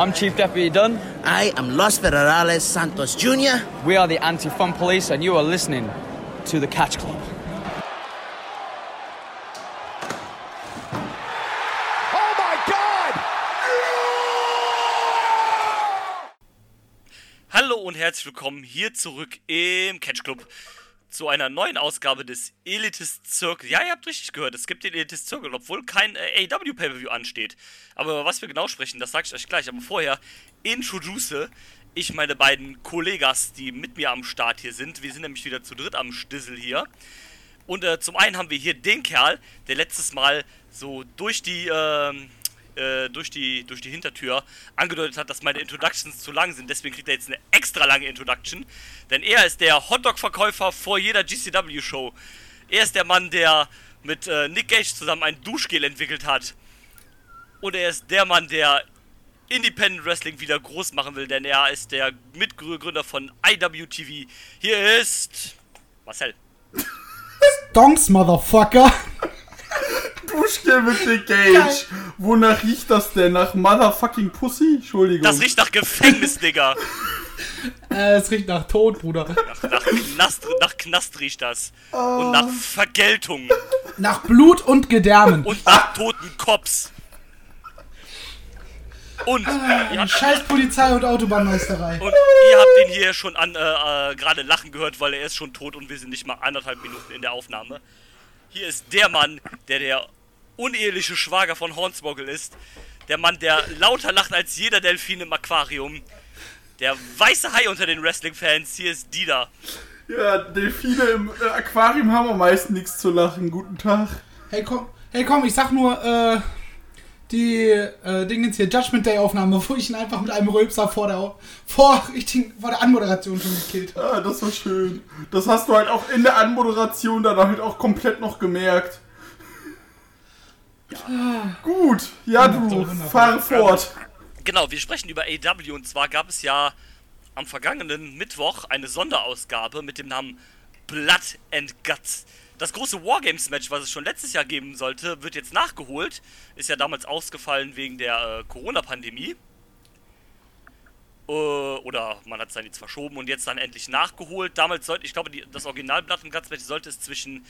I'm Chief Deputy Dunn. I am Los Federales Santos Jr. We are the Anti Fun Police, and you are listening to the Catch Club. Oh my God! Hallo und herzlich willkommen hier zurück im Catch Club zu einer neuen Ausgabe des Elitist Circle. Ja, ihr habt richtig gehört, es gibt den Elitist Circle, obwohl kein äh, AW Pay-Per-View ansteht. Aber über was wir genau sprechen, das sage ich euch gleich. Aber vorher introduce ich meine beiden Kollegas, die mit mir am Start hier sind. Wir sind nämlich wieder zu dritt am Stissel hier. Und äh, zum einen haben wir hier den Kerl, der letztes Mal so durch die, ähm, äh, durch die, durch die Hintertür angedeutet hat, dass meine Introductions zu lang sind. Deswegen kriegt er jetzt eine extra lange Introduction. Denn er ist der Hotdog-Verkäufer vor jeder GCW-Show. Er ist der Mann, der mit äh, Nick Gage zusammen ein Duschgel entwickelt hat. Und er ist der Mann, der Independent Wrestling wieder groß machen will, denn er ist der Mitgründer von IWTV. Hier ist Marcel. Donks, Motherfucker. Duschgel mit Nick Gage. Wonach riecht das denn? Nach Motherfucking Pussy? Entschuldigung. Das riecht nach Gefängnis, Digga. Äh, es riecht nach Tod, Bruder. Nach, nach, Knast, nach Knast riecht das. Und nach Vergeltung. Nach Blut und Gedärmen. Und nach toten Cops. Und ihr habt, Scheiß Polizei und Autobahnmeisterei. und ihr habt ihn hier schon an äh, äh, gerade lachen gehört, weil er ist schon tot und wir sind nicht mal anderthalb Minuten in der Aufnahme. Hier ist der Mann, der der uneheliche Schwager von Hornswoggle ist. Der Mann, der lauter lacht als jeder Delfin im Aquarium. Der weiße Hai unter den Wrestling-Fans. Hier ist Dida. Ja, Delfine im äh, Aquarium haben am meisten nichts zu lachen. Guten Tag. Hey komm, hey komm, ich sag nur, äh, die äh, Dingens hier, Judgment Day Aufnahme, wo ich ihn einfach mit einem Rülpser vor der, vor, richtig, vor der Anmoderation schon gekillt habe. Ah, das war schön. Das hast du halt auch in der Anmoderation dann halt auch komplett noch gemerkt. Gut, ja du, fahr fort. Genau, wir sprechen über AW und zwar gab es ja am vergangenen Mittwoch eine Sonderausgabe mit dem Namen Blood and Guts. Das große Wargames-Match, was es schon letztes Jahr geben sollte, wird jetzt nachgeholt. Ist ja damals ausgefallen wegen der äh, Corona-Pandemie. Äh, oder man hat es dann jetzt verschoben und jetzt dann endlich nachgeholt. Damals sollte, ich glaube, die, das Original Match sollte es zwischen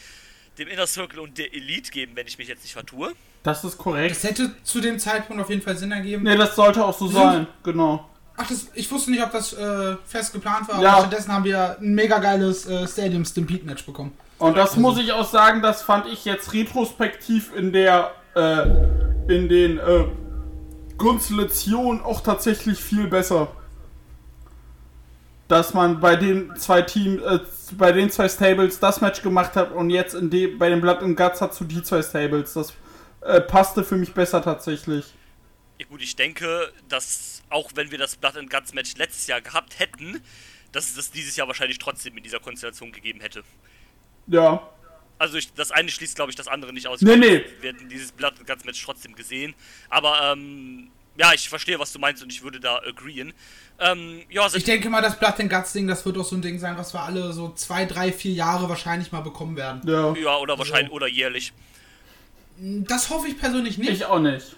dem Inner Circle und der Elite geben, wenn ich mich jetzt nicht vertue. Das ist korrekt. Das hätte zu dem Zeitpunkt auf jeden Fall Sinn ergeben. Ne, das sollte auch so sein. Genau. Ach, das, ich wusste nicht, ob das äh, fest geplant war, Ja. aber stattdessen haben wir ein mega geiles äh, Stadium Stampede Match bekommen. Und das muss ich auch sagen, das fand ich jetzt retrospektiv in der, äh, in den, äh, Konstellationen auch tatsächlich viel besser. Dass man bei den zwei Teams, äh, bei den zwei Stables das Match gemacht hat und jetzt in dem, bei den Blood and Guts hat zu die zwei Stables. Das äh, passte für mich besser tatsächlich. Ja gut, ich denke, dass auch wenn wir das Blood and Guts Match letztes Jahr gehabt hätten, dass es das dieses Jahr wahrscheinlich trotzdem in dieser Konstellation gegeben hätte. Ja. Also ich, das eine schließt, glaube ich, das andere nicht aus. Nee, nee. Wir hätten dieses and Guts Match trotzdem gesehen. Aber ähm, ja, ich verstehe, was du meinst und ich würde da agreeen. Ähm, ja, Ich denke mal, das Blood and Guts Ding, das wird auch so ein Ding sein, was wir alle so zwei, drei, vier Jahre wahrscheinlich mal bekommen werden. Ja. ja, oder wahrscheinlich, oder jährlich. Das hoffe ich persönlich nicht. Ich auch nicht.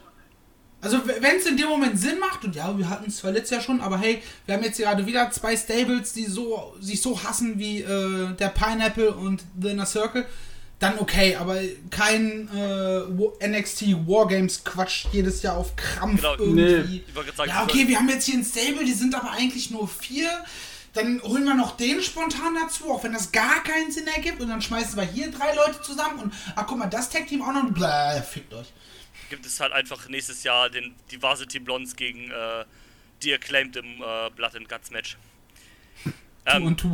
Also wenn es in dem Moment Sinn macht, und ja, wir hatten es zwar letztes Jahr schon, aber hey, wir haben jetzt gerade wieder zwei Stables, die so sich so hassen wie äh, der Pineapple und The Inner Circle, dann okay, aber kein äh, NXT Wargames Quatsch jedes Jahr auf Krampf Genau. irgendwie. Sagen, Ja, okay, wir haben jetzt hier ein Stable, die sind aber eigentlich nur vier. Dann holen wir noch den spontan dazu, auch wenn das gar keinen Sinn ergibt. Und dann schmeißen wir hier drei Leute zusammen und ach guck mal, das Tag-Team auch noch. und Bläh, fickt euch. Gibt es halt einfach nächstes Jahr den Diversity Blondes gegen äh, die Acclaimed im äh, Blood and Guts Match. Two und.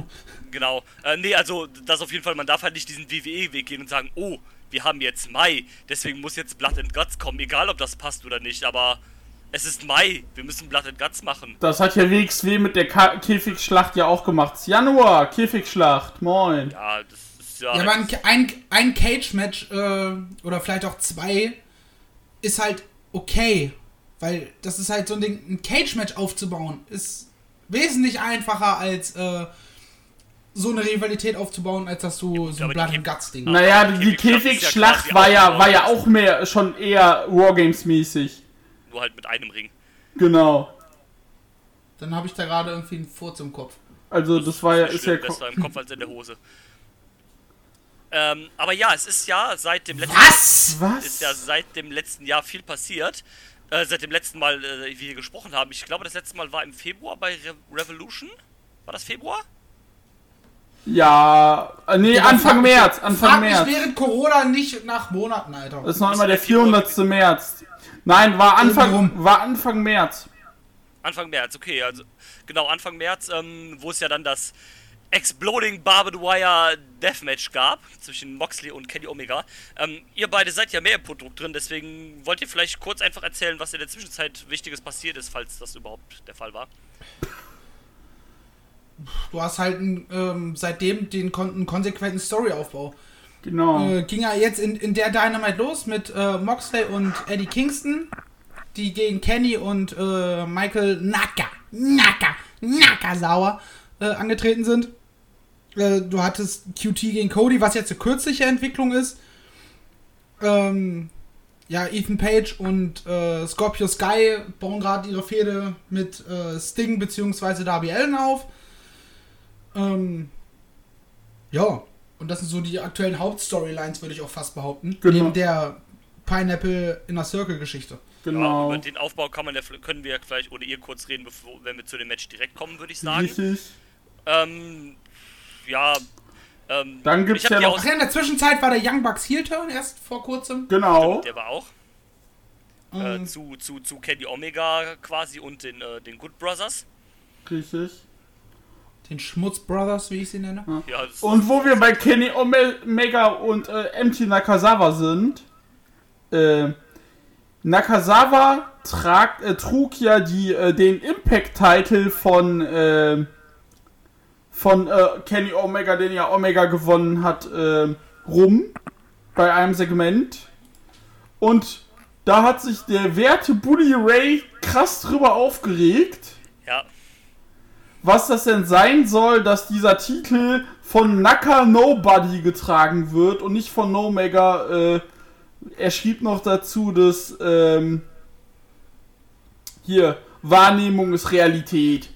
Genau. Äh, nee, also das auf jeden Fall, man darf halt nicht diesen WWE-Weg gehen und sagen, oh, wir haben jetzt Mai, deswegen muss jetzt Blood and Guts kommen, egal ob das passt oder nicht, aber es ist Mai, wir müssen Blood and Guts machen. Das hat ja WXW mit der Ka Käfigschlacht ja auch gemacht. Januar, Käfigschlacht, moin. Ja, das ist ja. Ja, aber ein, ein, ein Cage-Match äh, oder vielleicht auch zwei ist halt okay. Weil das ist halt so ein Ding, ein Cage-Match aufzubauen, ist wesentlich einfacher als äh, so eine Rivalität aufzubauen, als dass du so ein Blood and Guts Ding. Naja, die die Käfigschlacht war ja, auch war ja Wargames. auch mehr, schon eher Wargames-mäßig. Nur halt mit einem Ring. Genau. Dann habe ich da gerade irgendwie einen Furz im Kopf. Also das war ja, ist ja, besser im Kopf als in der Hose. Ähm, aber ja, es ist ja seit dem letzten Was? was? ist ja seit dem letzten Jahr viel passiert. Äh, seit dem letzten Mal, äh, wie wir gesprochen haben. Ich glaube, das letzte Mal war im Februar bei Re Revolution. War das Februar? Ja, äh, nee, Ja, Anfang frag- März, Anfang frag März. mich während Corona nicht nach Monaten, Alter. Das ist noch immer der der Februar 400. März. Nein, war Anfang, war Anfang März. Anfang März, okay, also genau, Anfang März, ähm, wo es ja dann das Exploding Barbed Wire Deathmatch gab zwischen Moxley und Kenny Omega. Ähm, ihr beide seid ja mehr im Produkt drin, deswegen wollt ihr vielleicht kurz einfach erzählen, was in der Zwischenzeit Wichtiges passiert ist, falls das überhaupt der Fall war. Du hast halt ähm, seitdem den kon einen konsequenten Storyaufbau. Genau. Äh, ging ja jetzt in, in der Dynamite los mit äh, Moxley und Eddie Kingston, die gegen Kenny und äh, Michael Naka, Naka, Nakasawa äh, angetreten sind. Äh, du hattest QT gegen Cody, was jetzt eine kürzliche Entwicklung ist. Ähm, ja, Ethan Page und äh, Scorpio Sky bauen gerade ihre Fehde mit äh, Sting bzw. Darby Allen auf. Ähm, ja, und das sind so die aktuellen Hauptstorylines, würde ich auch fast behaupten. Genau. Neben der Pineapple Inner Circle Geschichte. Ja, genau. über den Aufbau kann man ja, können wir ja vielleicht oder ihr kurz reden, bevor, wenn wir zu dem Match direkt kommen, würde ich sagen. Richtig. Ähm, ja, ähm, Dann gibt's ja noch- Ach ja, in der Zwischenzeit war der Young Bucks Heel Turn erst vor kurzem. Genau. Der war auch. Äh, zu, zu, zu Kenny Omega quasi und den, äh, den Good Brothers. Richtig. den Schmutz Brothers, wie ich sie nenne. Ja, das- Und wo wir bei Kenny Omega und äh, MT Nakazawa sind, äh, Nakazawa trag, äh, trug ja die, äh, den Impact-Title von, äh, von äh, Kenny Omega, den ja Omega gewonnen hat, äh, rum bei einem Segment. Und da hat sich der werte Bully Ray krass drüber aufgeregt ja, was das denn sein soll, dass dieser Titel von Naka Nobody getragen wird und nicht von No Mega. Äh, er schrieb noch dazu, dass ähm, hier Wahrnehmung ist Realität.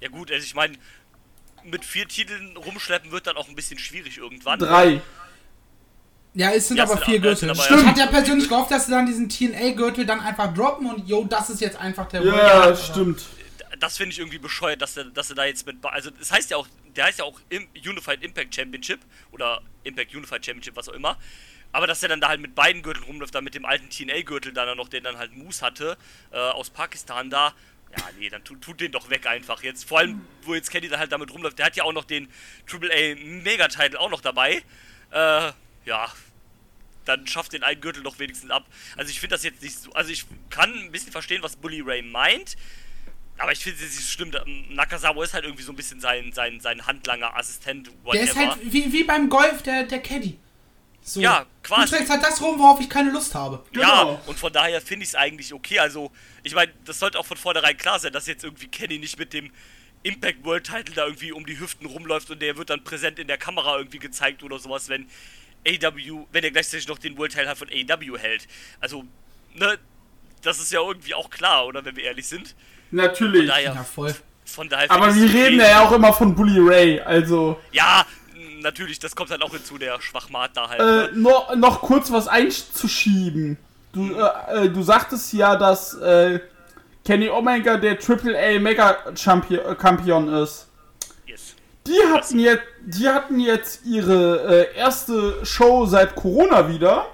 ja gut, also ich meine, mit vier Titeln rumschleppen wird dann auch ein bisschen schwierig irgendwann. Drei. Ja, es sind Ja, aber sind vier sind Gürtel. aber- Ich ja. hatte ja persönlich gehofft, dass sie dann diesen TNA-Gürtel dann einfach droppen und yo, das ist jetzt einfach der Ja, World- stimmt. Das finde ich irgendwie bescheuert, dass er, dass er da jetzt mit. Also, es heißt ja auch, der heißt ja auch Im- Unified Impact Championship oder Impact Unified Championship, was auch immer. Aber dass er dann da halt mit beiden Gürteln rumläuft, da mit dem alten TNA-Gürtel dann noch, den dann halt Moose hatte, äh, aus Pakistan da. Ja, nee, dann tut, tut den doch weg einfach jetzt. Vor allem, wo jetzt Kenny dann halt damit rumläuft. Der hat ja auch noch den AAA Mega-Title auch noch dabei. Äh, ja, dann schafft den einen Gürtel doch wenigstens ab. Also ich finde das jetzt nicht so. Also ich kann ein bisschen verstehen, was Bully Ray meint. Aber ich finde es nicht schlimm. da- Nakazawa ist halt irgendwie so ein bisschen sein, sein, sein Handlanger, Assistent, whatever. Der ist halt wie, wie beim Golf der, der Caddy. So. Ja, quasi. Du trägst halt das rum, worauf ich keine Lust habe. Ja, Genau. und von daher finde ich es eigentlich okay. Also, ich meine, das sollte auch von vornherein klar sein, dass jetzt irgendwie Kenny nicht mit dem Impact World Title da irgendwie um die Hüften rumläuft und der wird dann präsent in der Kamera irgendwie gezeigt oder sowas, wenn AW, wenn er gleichzeitig noch den World Title halt von AW hält. Also, ne, das ist ja irgendwie auch klar, oder wenn wir ehrlich sind. Natürlich. Daher, Ja, voll. von daher Aber wir reden ja auch immer von Bully Ray, also. Ja, natürlich, das kommt halt auch hinzu, der Schwachmat da halt. Äh, ne? noch, noch kurz was einzuschieben. Du, äh, äh, du sagtest ja, dass äh, Kenny Omega der AAA Mega Champion, äh, Champion ist. Yes. Die hatten jetzt, die hatten jetzt ihre äh, erste Show seit Corona wieder.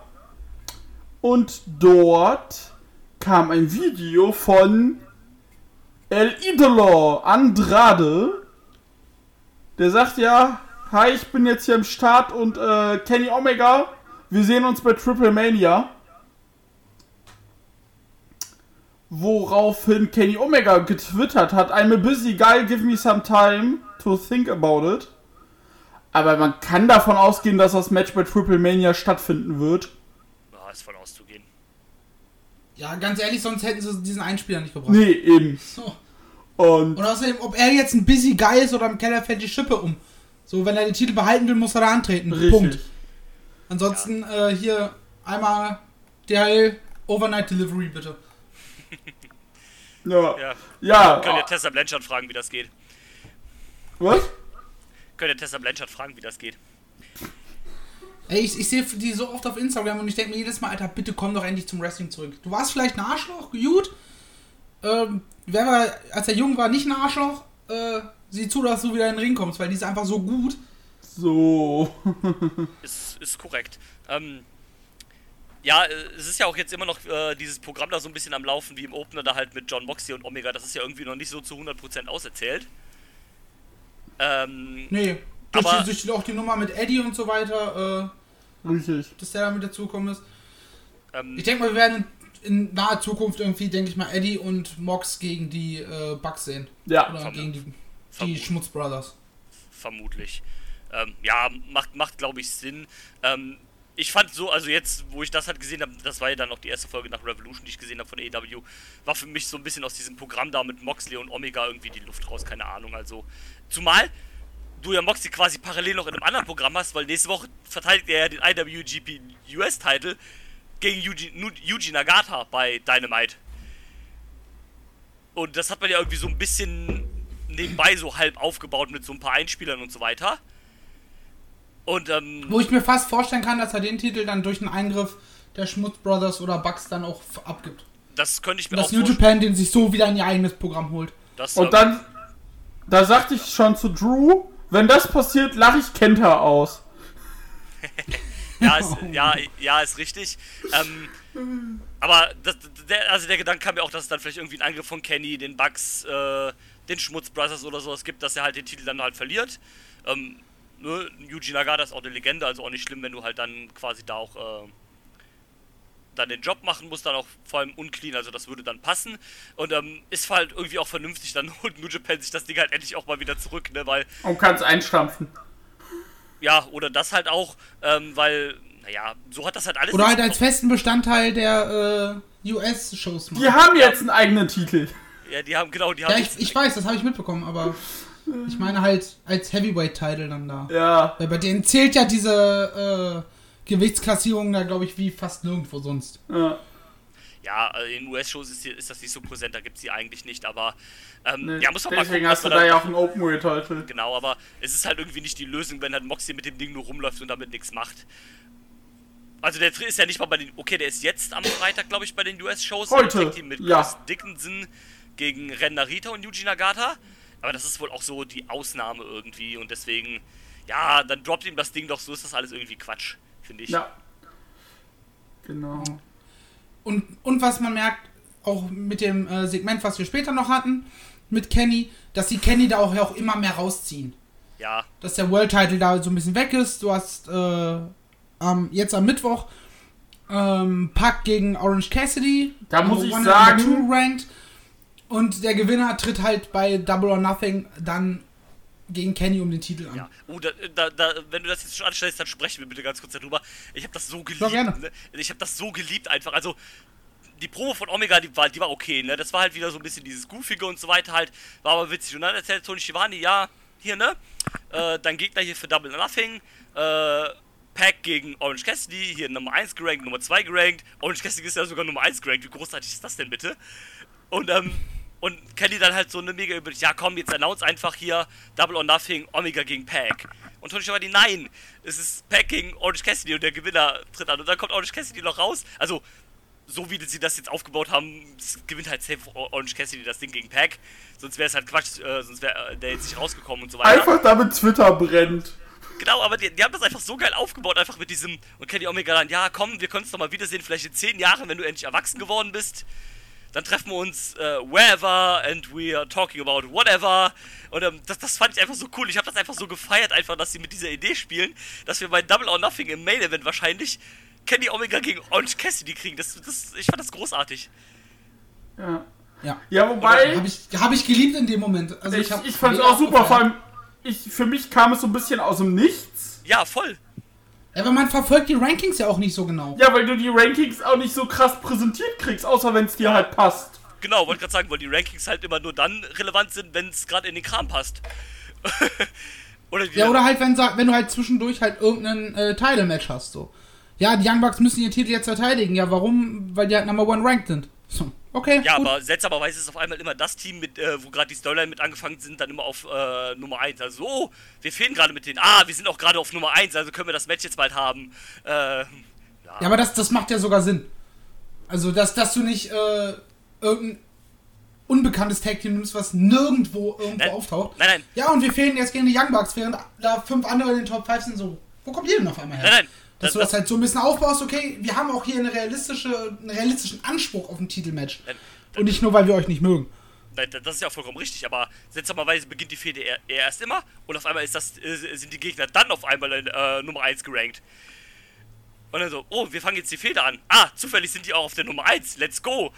Und dort kam ein Video von El Idolo Andrade. Der sagt ja, hi, ich bin jetzt hier im Start und äh, Kenny Omega, wir sehen uns bei Triple Mania. Woraufhin Kenny Omega getwittert hat, I'm a busy guy, give me some time to think about it. Aber man kann davon ausgehen, dass das Match bei Triple Mania stattfinden wird. Ja, ist von auszugehen. Ja, ganz ehrlich, sonst hätten sie diesen Einspieler nicht gebracht. Nee, eben. So. Und Und außerdem, ob er jetzt ein Busy Guy ist oder im Keller fällt die Schippe um. So, wenn er den Titel behalten will, muss er da antreten. richtig. Punkt. Ansonsten äh, hier einmal DHL Overnight Delivery bitte. Ja. Ja. Ja. Können ja Tessa Blanchard fragen, wie das geht. Was? Können ja Tessa Blanchard fragen, wie das geht. Ey, ich, ich sehe die so oft auf Instagram und ich denke mir jedes Mal, Alter, bitte komm doch endlich zum Wrestling zurück. Du warst vielleicht ein Arschloch, gut. Ähm, wer war, als er jung war, nicht ein Arschloch, äh, sieh zu, dass du wieder in den Ring kommst, weil die ist einfach so gut. So. Ist, ist korrekt. Ähm, ja, äh, es ist ja auch jetzt immer noch äh, dieses Programm da so ein bisschen am Laufen wie im Opener da halt mit John Moxley und Omega. Das ist ja irgendwie noch nicht so zu 100% auserzählt. Ähm, Nee, durch, Aber- die, durch die- auch die Nummer mit Eddie und so weiter, äh, Richtig. dass der da mit dazugekommen ist. ähm, Ich denke mal, wir werden in naher Zukunft irgendwie, denke ich mal, Eddie und Mox gegen die äh, Bucks sehen. Ja. Oder gegen die, die vermutlich. Schmutzbrothers. vermutlich. Ähm, ja, macht, macht glaube ich, Sinn. Ähm, ich fand so, also jetzt, wo ich das halt gesehen habe, das war ja dann auch die erste Folge nach Revolution, die ich gesehen habe von AEW, war für mich so ein bisschen aus diesem Programm da mit Moxley und Omega irgendwie die Luft raus, keine Ahnung. Also, zumal du ja Moxley quasi parallel noch in einem anderen Programm hast, weil nächste Woche verteidigt er ja den IWGP US-Title gegen Yuji, Yuji Nagata bei Dynamite. Und das hat man ja irgendwie so ein bisschen nebenbei so halb aufgebaut mit so ein paar Einspielern und so weiter. Und ähm, Wo ich mir fast vorstellen kann, dass er den Titel dann durch einen Eingriff der Schmutzbrothers oder Bucks dann auch abgibt. das könnte ich mir Und auch dass New vorstellen. Japan den sich so wieder in ihr eigenes Programm holt. dass, Und ähm, dann, da sagte ich schon zu Drew, wenn das passiert, lache ich Kenta aus. Ja, ist, ja, ja, ist richtig. Ähm, aber das, der, also der Gedanke kam mir auch, dass es dann vielleicht irgendwie einen Angriff von Kenny, den Bucks, äh, den Schmutz Brothers oder sowas gibt, dass er halt den Titel dann halt verliert. Ähm, ne, Yuji Nagata ist auch eine Legende, also auch nicht schlimm, wenn du halt dann quasi da auch äh, dann den Job machen musst, dann auch vor allem unclean, also das würde dann passen. Und ähm, ist halt irgendwie auch vernünftig, dann holt New Japan sich das Ding halt endlich auch mal wieder zurück, ne, weil Und kannst einstampfen. ja, oder das halt auch, ähm, weil, naja, so hat das halt alles. Oder halt als festen Bestandteil der äh, US-Shows. Die haben jetzt einen eigenen Titel. Ja, die haben, genau, die haben. Ja, ich, ich weiß, das habe ich mitbekommen, aber ich meine halt als Heavyweight-Title dann da. Ja. Weil bei denen zählt ja diese äh, Gewichtsklassierung da, glaube ich, wie fast nirgendwo sonst. ja. ja, äh, in US-Shows ist, ist das nicht so präsent, da gibt es die eigentlich nicht, aber. Ähm, Nee, ja, muss man mal Deswegen gucken, was hast du da ja auch einen Openweight-Titel. Genau, aber es ist halt irgendwie nicht die Lösung, wenn halt Moxie mit dem Ding nur rumläuft und damit nichts macht. Also der ist ja nicht mal bei den. Okay, der ist jetzt am Freitag, glaube ich, bei den US-Shows. Heute, Mit ja. Chris Dickinson gegen Ren Narita und Yuji Nagata. Aber das ist wohl auch so die Ausnahme irgendwie und deswegen. Ja, dann droppt ihm das Ding doch, so ist das alles irgendwie Quatsch, finde ich. Ja. Genau. Und, und was man merkt, auch mit dem äh, Segment, was wir später noch hatten, mit Kenny, dass die Kenny da auch, ja auch immer mehr rausziehen. Ja, Dass der World Title da so ein bisschen weg ist. Du hast äh, am, jetzt am Mittwoch ähm, Pack gegen Orange Cassidy. Da muss ich sagen-. Und der Gewinner tritt halt bei Double or Nothing dann gegen Kenny um den Titel an. Ja. Oh, da, da, da, wenn du das jetzt schon anstellst, dann sprechen wir bitte ganz kurz darüber. Ich habe das so geliebt. Ne? Ich habe das so geliebt einfach. Also die Promo von Omega, die war, die war okay. Ne? Das war halt wieder so ein bisschen dieses Goofige und so weiter halt. War aber witzig. Und dann erzählt Tony Schiavone, ja, hier, ne? Äh, dein Gegner hier für Double or Nothing. Äh, Pack gegen Orange Cassidy, hier Nummer 1 gerankt, Nummer 2 gerankt. Orange Cassidy ist ja sogar Nummer 1 gerankt. Wie großartig ist das denn bitte? Und, ähm, und Kelly dann halt so eine mega über, ja komm, jetzt announce einfach hier Double or Nothing, Omega gegen Pack. Und Tony Schiavone, nein, es ist Pack gegen Orange Cassidy und der Gewinner tritt an. Und dann kommt Orange Cassidy noch raus. Also, so wie sie das jetzt aufgebaut haben, es gewinnt halt safe Orange Cassidy das Ding gegen Pack. Sonst wäre es halt Quatsch, äh, sonst wäre der jetzt nicht rausgekommen und so weiter. Einfach damit Twitter brennt. Genau, aber die, die haben das einfach so geil aufgebaut, einfach mit diesem, und Kenny Omega dann, ja komm, wir können uns doch mal wiedersehen, vielleicht in zehn Jahren, wenn du endlich erwachsen geworden bist. Dann treffen wir uns äh, wherever and we are talking about whatever. Und ähm, das, das fand ich einfach so cool. Ich habe das einfach so gefeiert, einfach, dass sie mit dieser Idee spielen, dass wir bei Double or Nothing im Main Event wahrscheinlich Kenny Omega gegen Orange Cassidy kriegen. Das, das, ich fand das großartig. Ja. Ja. Ja, wobei, Habe ich, hab ich geliebt in dem Moment. Also ich, hab ich fand's mega auch super, vor allem, ich, für mich kam es so ein bisschen aus dem Nichts. Ja, voll. Ja, aber man verfolgt die Rankings ja auch nicht so genau. Ja, weil du die Rankings auch nicht so krass präsentiert kriegst, außer wenn es dir halt passt. Genau, wollte gerade sagen, weil die Rankings halt immer nur dann relevant sind, wenn es gerade in den Kram passt. oder Ja, oder halt, wenn, wenn du halt zwischendurch halt irgendein äh, Title-Match hast, so. Ja, die Young Bucks müssen ihren Titel jetzt verteidigen. Ja, warum? Weil die halt Number One ranked sind. So, Okay, Ja, gut. aber seltsamerweise ist auf einmal immer das Team, mit, äh, wo gerade die Storyline mit angefangen sind, dann immer auf äh, Nummer 1. Also, oh, wir fehlen gerade mit denen. Ah, wir sind auch gerade auf Nummer 1, also können wir das Match jetzt bald haben. Äh, Ja, aber das, das macht ja sogar Sinn. Also, dass, dass du nicht äh, irgendein unbekanntes Tag Team nimmst, was nirgendwo irgendwo Nein. auftaucht. Nein, nein. Ja, und wir fehlen jetzt gegen die Young Bucks, während da fünf andere in den Top 5 sind. So, wo kommt ihr denn auf einmal her? Nein, nein. Dass Das- du das, das- halt so ein bisschen aufbaust, okay, wir haben auch hier eine realistische, einen realistischen Anspruch auf ein Titelmatch. Nein, Und nicht nur, weil wir euch nicht mögen. Nein, das ist ja vollkommen richtig, aber seltsamerweise beginnt die Fehde erst immer und auf einmal ist das, äh, sind die Gegner dann auf einmal in äh, Nummer 1 gerankt. Und dann so, oh, wir fangen jetzt die Fehde an. Ah, zufällig sind die auch auf der Nummer 1. Let's go.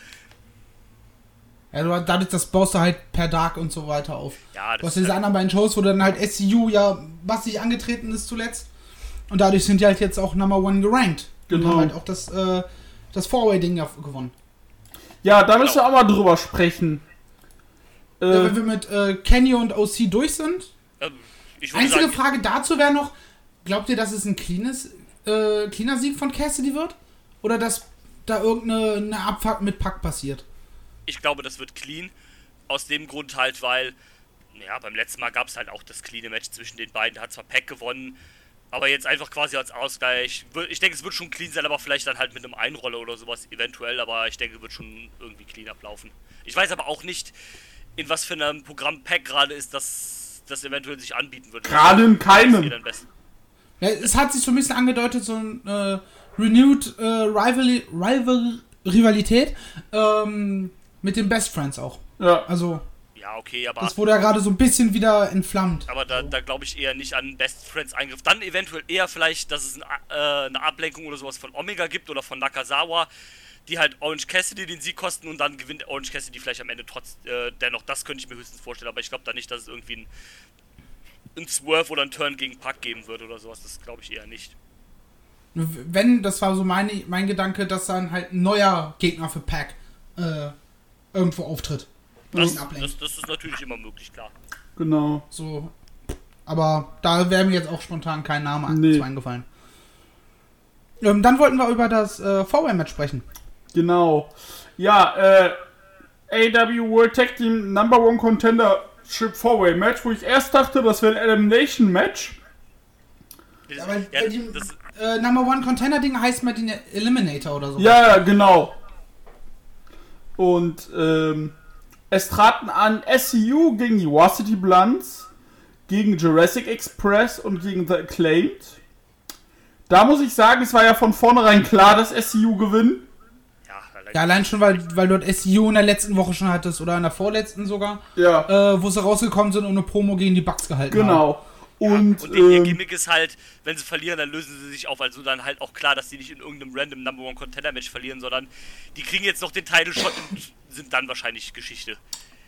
Ja, du, dadurch, das baust du halt per Dark und so weiter auf. Ja, Du das hast diese anderen beiden Shows, wo dann halt SCU ja massig angetreten ist zuletzt. Und dadurch sind die halt jetzt auch Number One gerankt. Genau. Und haben halt auch das, äh, das Four-Way-Ding ja gewonnen. Ja, da müssen wir auch mal drüber sprechen. Ja, Äh, wenn wir mit äh, Kenny und OC durch sind. ähm, Einzige sagen, Frage dazu wäre noch, glaubt ihr, dass es ein cleanes, äh, cleaner Sieg von Cassidy wird? Oder dass da irgendeine eine Abfahrt mit Pack passiert? ich glaube, das wird clean. Aus dem Grund halt, weil, ja, beim letzten Mal gab es halt auch das cleane Match zwischen den beiden. Da hat zwar Pack gewonnen, aber jetzt einfach quasi als Ausgleich. Ich denke, es wird schon clean sein, aber vielleicht dann halt mit einem Einroller oder sowas eventuell. Aber ich denke, wird schon irgendwie clean ablaufen. Ich weiß aber auch nicht, in was für einem Programm Pack gerade ist, dass das eventuell sich anbieten wird. Gerade in keinem. Ja, es hat sich so ein bisschen angedeutet, so ein äh, renewed äh, Rival, Rival, Rivalität ähm, mit den Best Friends auch. ja. Also, Ja, okay, aber. das wurde ja gerade so ein bisschen wieder entflammt. Aber da, da glaube ich eher nicht an Best Friends Eingriff. Dann eventuell eher vielleicht, dass es ein, äh, eine Ablenkung oder sowas von Omega gibt oder von Nakazawa, die halt Orange Cassidy den Sieg kosten und dann gewinnt Orange Cassidy vielleicht am Ende trotz äh, dennoch. Das könnte ich mir höchstens vorstellen, aber ich glaube da nicht, dass es irgendwie ein, ein Swerve oder ein Turn gegen Pack geben wird oder sowas. Das glaube ich eher nicht. Wenn, das war so meine, mein Gedanke, dass dann halt ein neuer Gegner für Pack äh, irgendwo auftritt. Das, das, das ist natürlich immer möglich, klar. Genau. So. Aber da wäre mir jetzt auch spontan kein Name Nee. zu eingefallen. Ähm, dann wollten wir über das äh, Four-Way-Match sprechen. Genau. Ja, äh, AW World Tag Team Number One Contendership Four-Way Match, wo ich erst dachte, das wäre ein Elimination Match. Ja, weil, ja, weil die das, äh, Number One Contender-Ding heißt mal den Eliminator oder so. Ja, ja, genau. Und ähm, es traten an SCU gegen die Varsity Blunts, gegen Jurassic Express und gegen The Acclaimed. Da muss ich sagen, es war ja von vornherein klar, dass SCU gewinnen. ja, allein- Ja, schon, weil, weil du das SEO in der letzten Woche schon hattest oder in der vorletzten sogar, Ja, äh, wo sie rausgekommen sind und eine Promo gegen die Bugs gehalten haben. genau. Und, Und ihr ähm, Gimmick ist halt, wenn sie verlieren, dann lösen sie sich auf. Also dann halt auch klar, dass sie nicht in irgendeinem random Number One Contender Match verlieren, sondern die kriegen jetzt noch den Title Shot und sind dann wahrscheinlich Geschichte.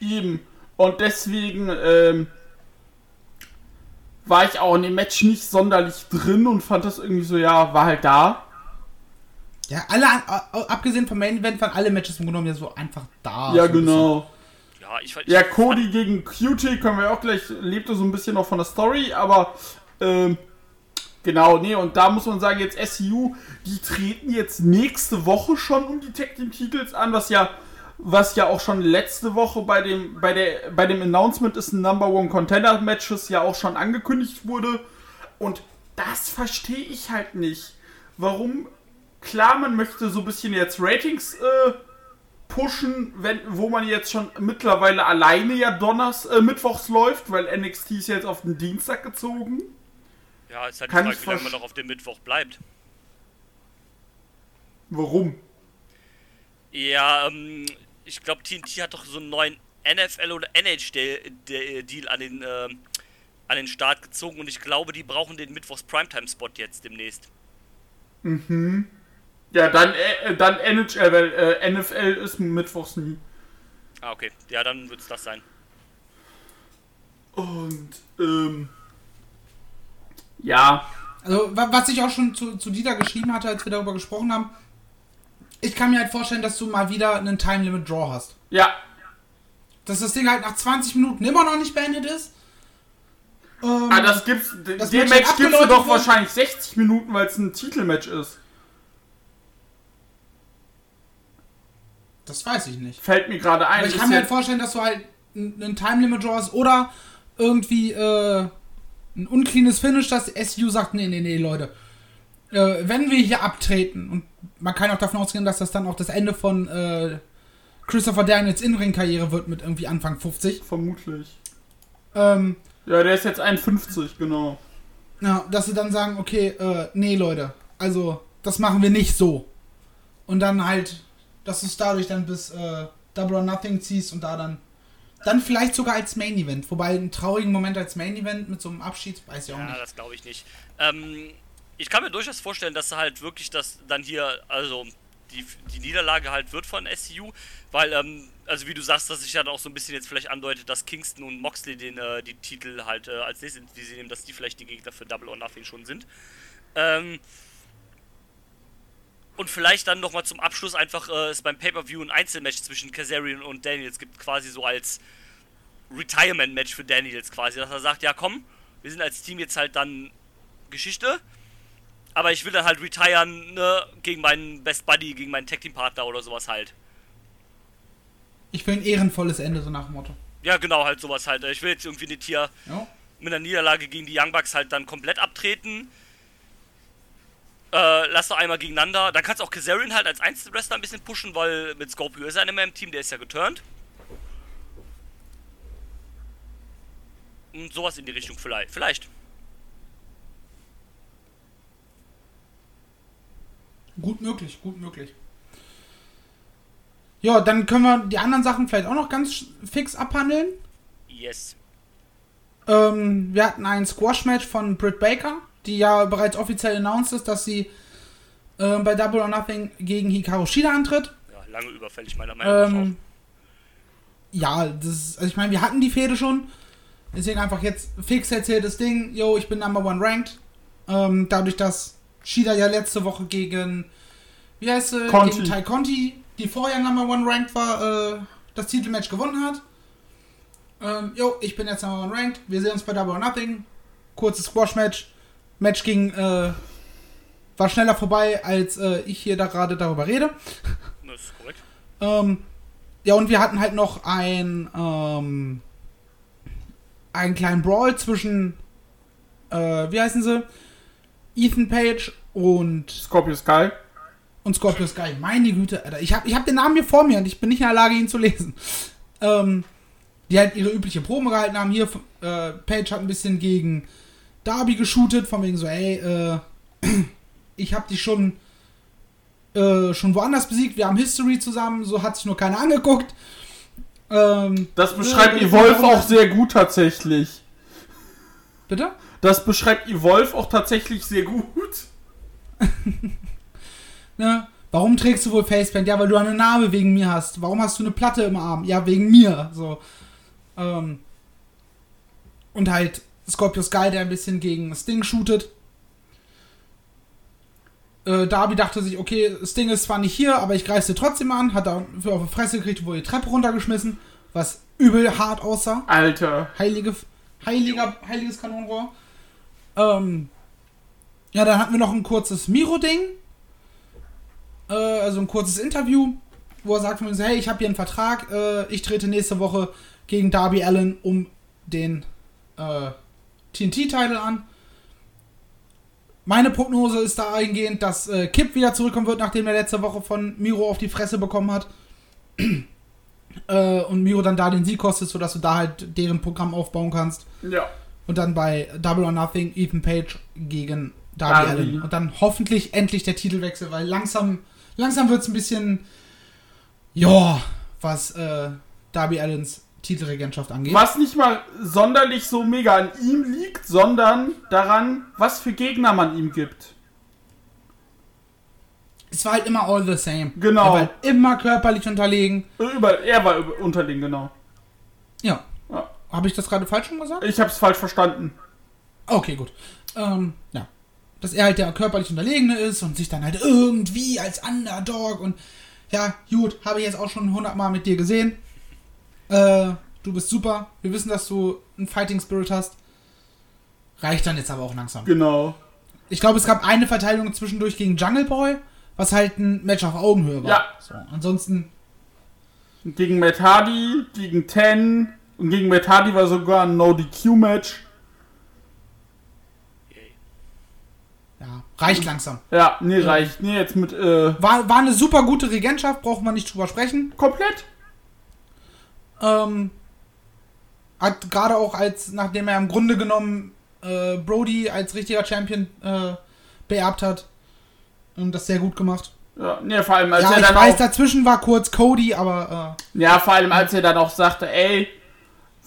Eben. Und deswegen ähm, war ich auch in dem Match nicht sonderlich drin und fand das irgendwie so, ja, war halt da. Ja, alle, abgesehen vom Main Event, waren alle Matches im Grunde genommen ja so einfach da. ja, so ein genau. Ja, ich, ich Ja, Cody gegen QT können wir auch gleich, lebte so ein bisschen noch von der Story, aber ähm, genau, nee, und da muss man sagen, jetzt SCU, die treten jetzt nächste Woche schon um die Tag Team Titels an, was ja was ja auch schon letzte Woche bei dem bei der bei dem Announcement des Number One Contender Matches ja auch schon angekündigt wurde und das verstehe ich halt nicht. Warum klar, man möchte so ein bisschen jetzt Ratings äh, pushen, wenn, wo man jetzt schon mittlerweile alleine ja Donners, äh, Mittwochs läuft, weil NXT ist jetzt auf den Dienstag gezogen. Ja, ist halt die Kann Frage, ich wie lange man noch auf dem Mittwoch bleibt. Warum? Ja, ähm, ich glaube, TNT hat doch so einen neuen NFL oder NHL-Deal an den, ähm, an den Start gezogen und ich glaube, die brauchen den Mittwochs Primetime-Spot jetzt demnächst. Ja, dann, äh, dann NHL, weil äh, NFL ist Mittwochs nie. Ah, okay. Ja, dann wird es das sein. Und, ähm, ja, Also, wa- was ich auch schon zu, zu Dieter geschrieben hatte, als wir darüber gesprochen haben, ich kann mir halt vorstellen, dass du mal wieder einen Time Limit Draw hast. ja, Dass das Ding halt nach 20 Minuten immer noch nicht beendet ist. Ähm, ah, das gibt's, Das dem Match Match du abgeläutet doch wird. wahrscheinlich 60 Minuten, weil es ein Titelmatch ist. Das weiß ich nicht. Fällt mir gerade ein. Aber ich kann mir halt vorstellen, dass du halt einen Time Limit Draw hast oder irgendwie äh, ein uncleanes Finish, dass SU sagt, nee, nee, nee, Leute. Äh, wenn wir hier abtreten, und man kann auch davon ausgehen, dass das dann auch das Ende von äh, Christopher Daniels In-Ring-Karriere wird mit irgendwie Anfang 50. Vermutlich. Ähm, Ja, der ist jetzt 51, genau. ja, dass sie dann sagen, okay, äh, nee, Leute, also das machen wir nicht so. Und dann halt, dass du es dadurch dann bis äh, Double or Nothing ziehst und da dann dann vielleicht sogar als Main Event. Wobei einen traurigen Moment als Main Event mit so einem Abschied, weiß ich auch Ja, nicht. das glaube ich nicht. Ähm, ich kann mir durchaus vorstellen, dass halt wirklich das dann hier, also die, die Niederlage halt wird von SCU, weil, ähm, also wie du sagst, dass sich dann auch so ein bisschen jetzt vielleicht andeutet, dass Kingston und Moxley den, äh, die Titel halt äh, als nächstes die sie nehmen, dass die vielleicht die Gegner für Double or Nothing schon sind. Ähm, und vielleicht dann nochmal zum Abschluss einfach äh, es beim Pay-Per-View ein Einzelmatch zwischen Kazarian und Daniels gibt, quasi so als Retirement-Match für Daniels quasi, dass er sagt, ja komm, wir sind als Team jetzt halt dann Geschichte, aber ich will dann halt retiren, ne, gegen meinen Best Buddy, gegen meinen Tag-Team-Partner oder sowas halt. Ich will ein ehrenvolles Ende, so nach dem Motto. Ja, genau, halt sowas halt. Ich will jetzt irgendwie nicht hier Ja. mit einer Niederlage gegen die Young Bucks halt dann komplett abtreten. Äh, lass doch einmal gegeneinander. Dann kannst du auch Kazarian halt als Einzelwrestler ein bisschen pushen, weil mit Scorpio ist er nicht mehr im Team, der ist ja geturnt. Und sowas in die Richtung vielleicht. Vielleicht. Gut möglich, gut möglich. Ja, dann können wir die anderen Sachen vielleicht auch noch ganz fix abhandeln. Yes. Ähm, wir hatten ein Squash-Match von Britt Baker, die ja bereits offiziell announced ist, dass sie äh, bei Double or Nothing gegen Hikaru Shida antritt. Ja, lange überfällig meiner Meinung nach. Ähm, ja, das also ich meine, wir hatten die Fehde schon. Deswegen einfach jetzt fix erzähltes Ding. Yo, ich bin Number One ranked. Ähm, dadurch, dass Shida ja letzte Woche gegen, wie heißt sie, Conti. gegen Tai Conti, die vorher Number One ranked war, äh, das Titelmatch gewonnen hat. Ähm, yo, ich bin jetzt Number One ranked. Wir sehen uns bei Double or Nothing. Kurzes Squash-Match. Match ging, äh, war schneller vorbei, als äh, ich hier da gerade darüber rede. Das ist korrekt. Ähm, ja, und wir hatten halt noch ein, ähm, einen kleinen Brawl zwischen, äh, wie heißen sie? Ethan Page und, Scorpio Sky. und Scorpio Sky. Meine Güte, Alter. Ich habe ich hab den Namen hier vor mir und ich bin nicht in der Lage, ihn zu lesen. Ähm, die halt ihre übliche Probe gehalten haben. Hier, äh, Page hat ein bisschen gegen Darby geshootet, von wegen so, ey, äh, ich hab dich schon äh, schon woanders besiegt, wir haben History zusammen, so hat sich nur keiner angeguckt. Ähm, Das beschreibt äh, Evolve auch sehr gut tatsächlich. Bitte? Das beschreibt Evolve auch tatsächlich sehr gut. Ne? Warum trägst du wohl Facepaint? Ja, weil du eine Narbe wegen mir hast. Warum hast du eine Platte im Arm? Ja, wegen mir. So. Ähm. Und halt Scorpio Sky, der ein bisschen gegen Sting shootet. Äh, Darby dachte sich, okay, Sting ist zwar nicht hier, aber ich greife sie trotzdem an. Hat er für auf die Fresse gekriegt, wurde die Treppe runtergeschmissen. Was übel hart aussah. Alter. Heilige, heiliger, heiliges Kanonenrohr. Ähm, ja, dann hatten wir noch ein kurzes Miro-Ding. Äh, also ein kurzes Interview, wo er sagt von uns, hey, ich habe hier einen Vertrag, äh, ich trete nächste Woche gegen Darby Allen um den äh, TNT-Title an. Meine Prognose ist da eingehend, dass äh, Kip wieder zurückkommen wird, nachdem er letzte Woche von Miro auf die Fresse bekommen hat. äh, und Miro dann da den Sieg kostet, sodass du da halt deren Programm aufbauen kannst. Ja. Und dann bei Double or Nothing Ethan Page gegen Darby. Allen. Und dann hoffentlich endlich der Titelwechsel, weil langsam, langsam wird es ein bisschen, ja, was äh, Darby Allens Titelregentschaft angeht. Was nicht mal sonderlich so mega an ihm liegt, sondern daran, was für Gegner man ihm gibt. Es war halt immer all the same. Genau. Er war halt immer körperlich unterlegen. Über, er war über, unterlegen, genau. Ja. Habe ich das gerade falsch schon gesagt? Ich hab's falsch verstanden. Okay, gut. Ähm, ja. Dass er halt der körperlich Unterlegene ist und sich dann halt irgendwie als Underdog und ja, gut, habe ich jetzt auch schon hundertmal mit dir gesehen. Äh, du bist super. Wir wissen, dass du einen Fighting Spirit hast. Reicht dann jetzt aber auch langsam. Genau. Ich glaube, es gab eine Verteidigung zwischendurch gegen Jungle Boy, was halt ein Match auf Augenhöhe war. Ja. So, ansonsten Gegen Matt Hardy, gegen Ten. Und gegen Matt Hardy war sogar ein No-DQ-Match. Yay. Ja, reicht langsam. Ja, nee, reicht. Nee, jetzt mit, äh, War, war eine super gute Regentschaft, brauchen wir nicht drüber sprechen. komplett. Ähm, hat gerade auch als, nachdem er im Grunde genommen äh, Brody als richtiger Champion äh, beerbt hat, und das sehr gut gemacht. Ja, nee, vor allem, als ja, er ich dann weiß, auch, dazwischen war kurz Cody, aber ja, vor allem, als er dann auch sagte, ey,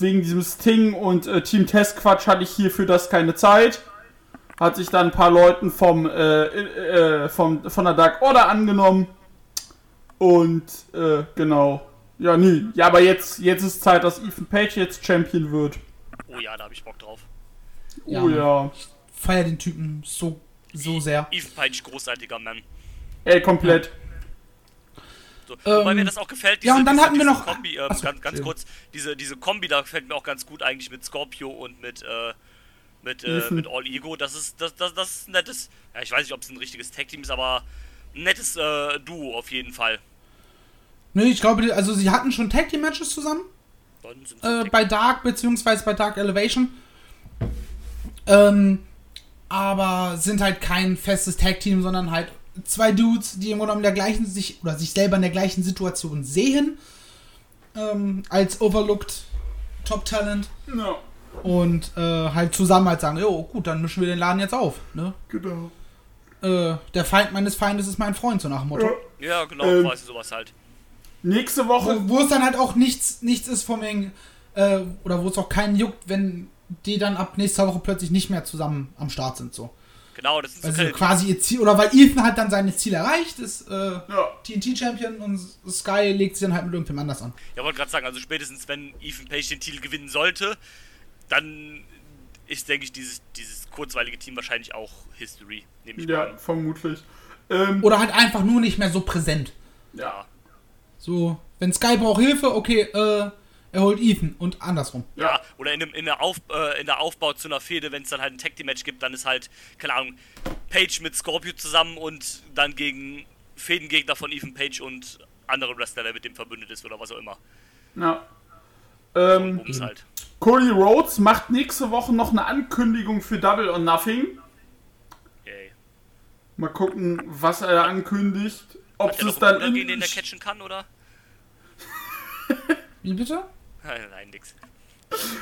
wegen diesem Sting und äh, Team Test Quatsch hatte ich hier für das keine Zeit. Hat sich dann ein paar Leuten vom, äh, äh, vom, von der Dark Order angenommen. Und, äh, genau. Ja, nee. Ja, aber jetzt, jetzt ist Zeit, dass Ethan Page jetzt Champion wird. Oh ja, da habe ich Bock drauf. Ja, oh ja. äh, feier den Typen so, so sehr. Ethan Page, großartiger Mann. Ey, komplett. So. Wobei Ähm, mir das auch gefällt. ja, und dann hatten wir diese noch- Kombi, ähm, Achso, ganz, ganz kurz, diese, diese Kombi da gefällt mir auch ganz gut eigentlich mit Scorpio und mit, äh, mit, äh, Ethan. mit All Ego. Das ist, das, das, das ist ein nettes, ja, ich weiß nicht, ob es ein richtiges Tag-Team ist, aber ein nettes äh, Duo auf jeden Fall. Nö, ich glaube, also sie hatten schon Tag Team Matches zusammen. Äh, bei Dark beziehungsweise bei Dark Elevation. Ähm, aber sind halt kein festes Tag-Team, sondern halt zwei Dudes, die im Grunde genommen der gleichen sich oder sich selber in der gleichen Situation sehen. Ähm, als Overlooked Top Talent. Ja, Und äh, halt zusammen halt sagen, jo, gut, dann mischen wir den Laden jetzt auf. Ne? genau. Äh, der Feind meines Feindes ist mein Freund, so nach dem Motto. Ja. ja, genau, ähm, quasi sowas halt. Nächste Woche. Wo, wo es dann halt auch nichts, nichts ist von wegen, äh, oder wo es auch keinen juckt, wenn die dann ab nächster Woche plötzlich nicht mehr zusammen am Start sind, so. Genau, das sind so Also quasi ihr Ziel, oder weil Ethan halt dann sein Ziel erreicht, ist äh, Ja. TNT-Champion und Sky legt sich dann halt mit irgendwem anders an. Ja, wollte gerade sagen, also spätestens wenn Ethan Page den Titel gewinnen sollte, dann ist, denke ich, dieses, dieses kurzweilige Team wahrscheinlich auch History, nehme ich mal Ja, an. vermutlich. Ähm, Oder halt einfach nur nicht mehr so präsent. Ja. So, wenn Sky braucht Hilfe, okay, äh, er holt Ethan und andersrum. Ja, oder in, einem, in, der Auf, äh, in der Aufbau zu einer Fehde, wenn es dann halt ein Tag Team Match gibt, dann ist halt, keine Ahnung, Page mit Scorpio zusammen und dann gegen Fädengegner von Ethan Page und andere Wrestler, der mit dem verbündet ist oder was auch immer. ja. Ähm, Bums halt. Cody Rhodes macht nächste Woche noch eine Ankündigung für Double or Nothing. Yay. Mal gucken, was er da ankündigt. Ob es noch dann gegen den in, der catchen kann, oder? Wie bitte? Nein, nein, nix.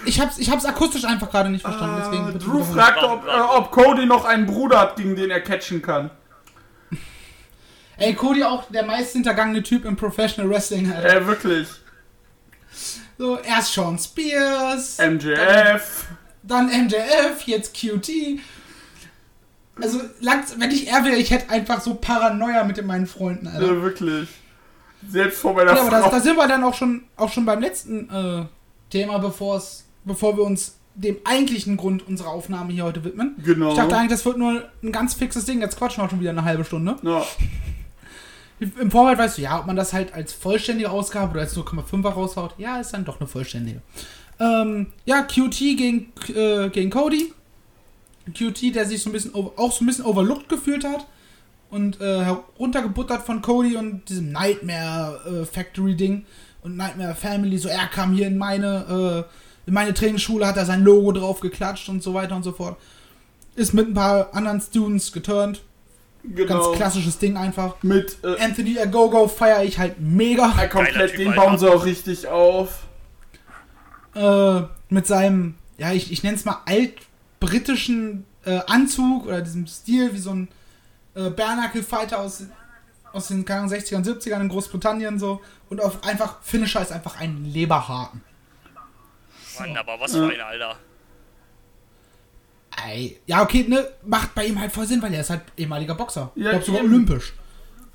Ich hab's, ich hab's akustisch einfach gerade nicht verstanden, deswegen äh, bitte Drew fragt, ob, äh, ob Cody noch einen Bruder hat, gegen den er catchen kann. Ey, Cody auch der meist hintergangene Typ im Professional Wrestling, Alter. Äh, wirklich. So, erst Sean Spears, MJF. dann MJF, jetzt QT. Also, langs- wenn ich er wäre, ich hätte einfach so Paranoia mit meinen Freunden, Alter. Äh, wirklich. Selbst vor meiner Ja, aber Frau. da sind wir dann auch schon, auch schon beim letzten äh, Thema, bevor's, bevor wir uns dem eigentlichen Grund unserer Aufnahme hier heute widmen. Genau. Ich dachte eigentlich, das wird nur ein ganz fixes Ding. Jetzt quatschen wir schon wieder eine halbe Stunde. ja. Im Vorfeld weißt du, ja, ob man das halt als vollständige Ausgabe oder als 0,5er raushaut. Ja, ist dann doch eine vollständige. Ähm, ja, QT gegen, äh, gegen Cody. QT, der sich so ein bisschen auch so ein bisschen overlooked gefühlt hat und äh, heruntergebuttert von Cody und diesem Nightmare äh, Factory Ding und Nightmare Family. So, er kam hier in meine äh, in meine Trainingsschule, hat er sein Logo drauf geklatscht und so weiter und so fort. Ist mit ein paar anderen Students geturnt. Genau. Ganz klassisches Ding einfach. Mit äh, Anthony Agogo feiere ich halt mega. äh, komplett, den bauen sie auch richtig auf. Äh, mit seinem, ja, ich, ich nenne es mal altbritischen äh, Anzug oder diesem Stil, wie so ein äh, Bare-Knuckle-Fighter aus, aus den keine Ahnung, 60ern, 70ern in Großbritannien so. Und auf einfach, Finisher ist einfach ein Leberhaken. Mann, aber was für ein Alter. Ey, ja, okay, ne, macht bei ihm halt voll Sinn, weil er ist halt ehemaliger Boxer. Ja, ich glaube sogar eben. olympisch.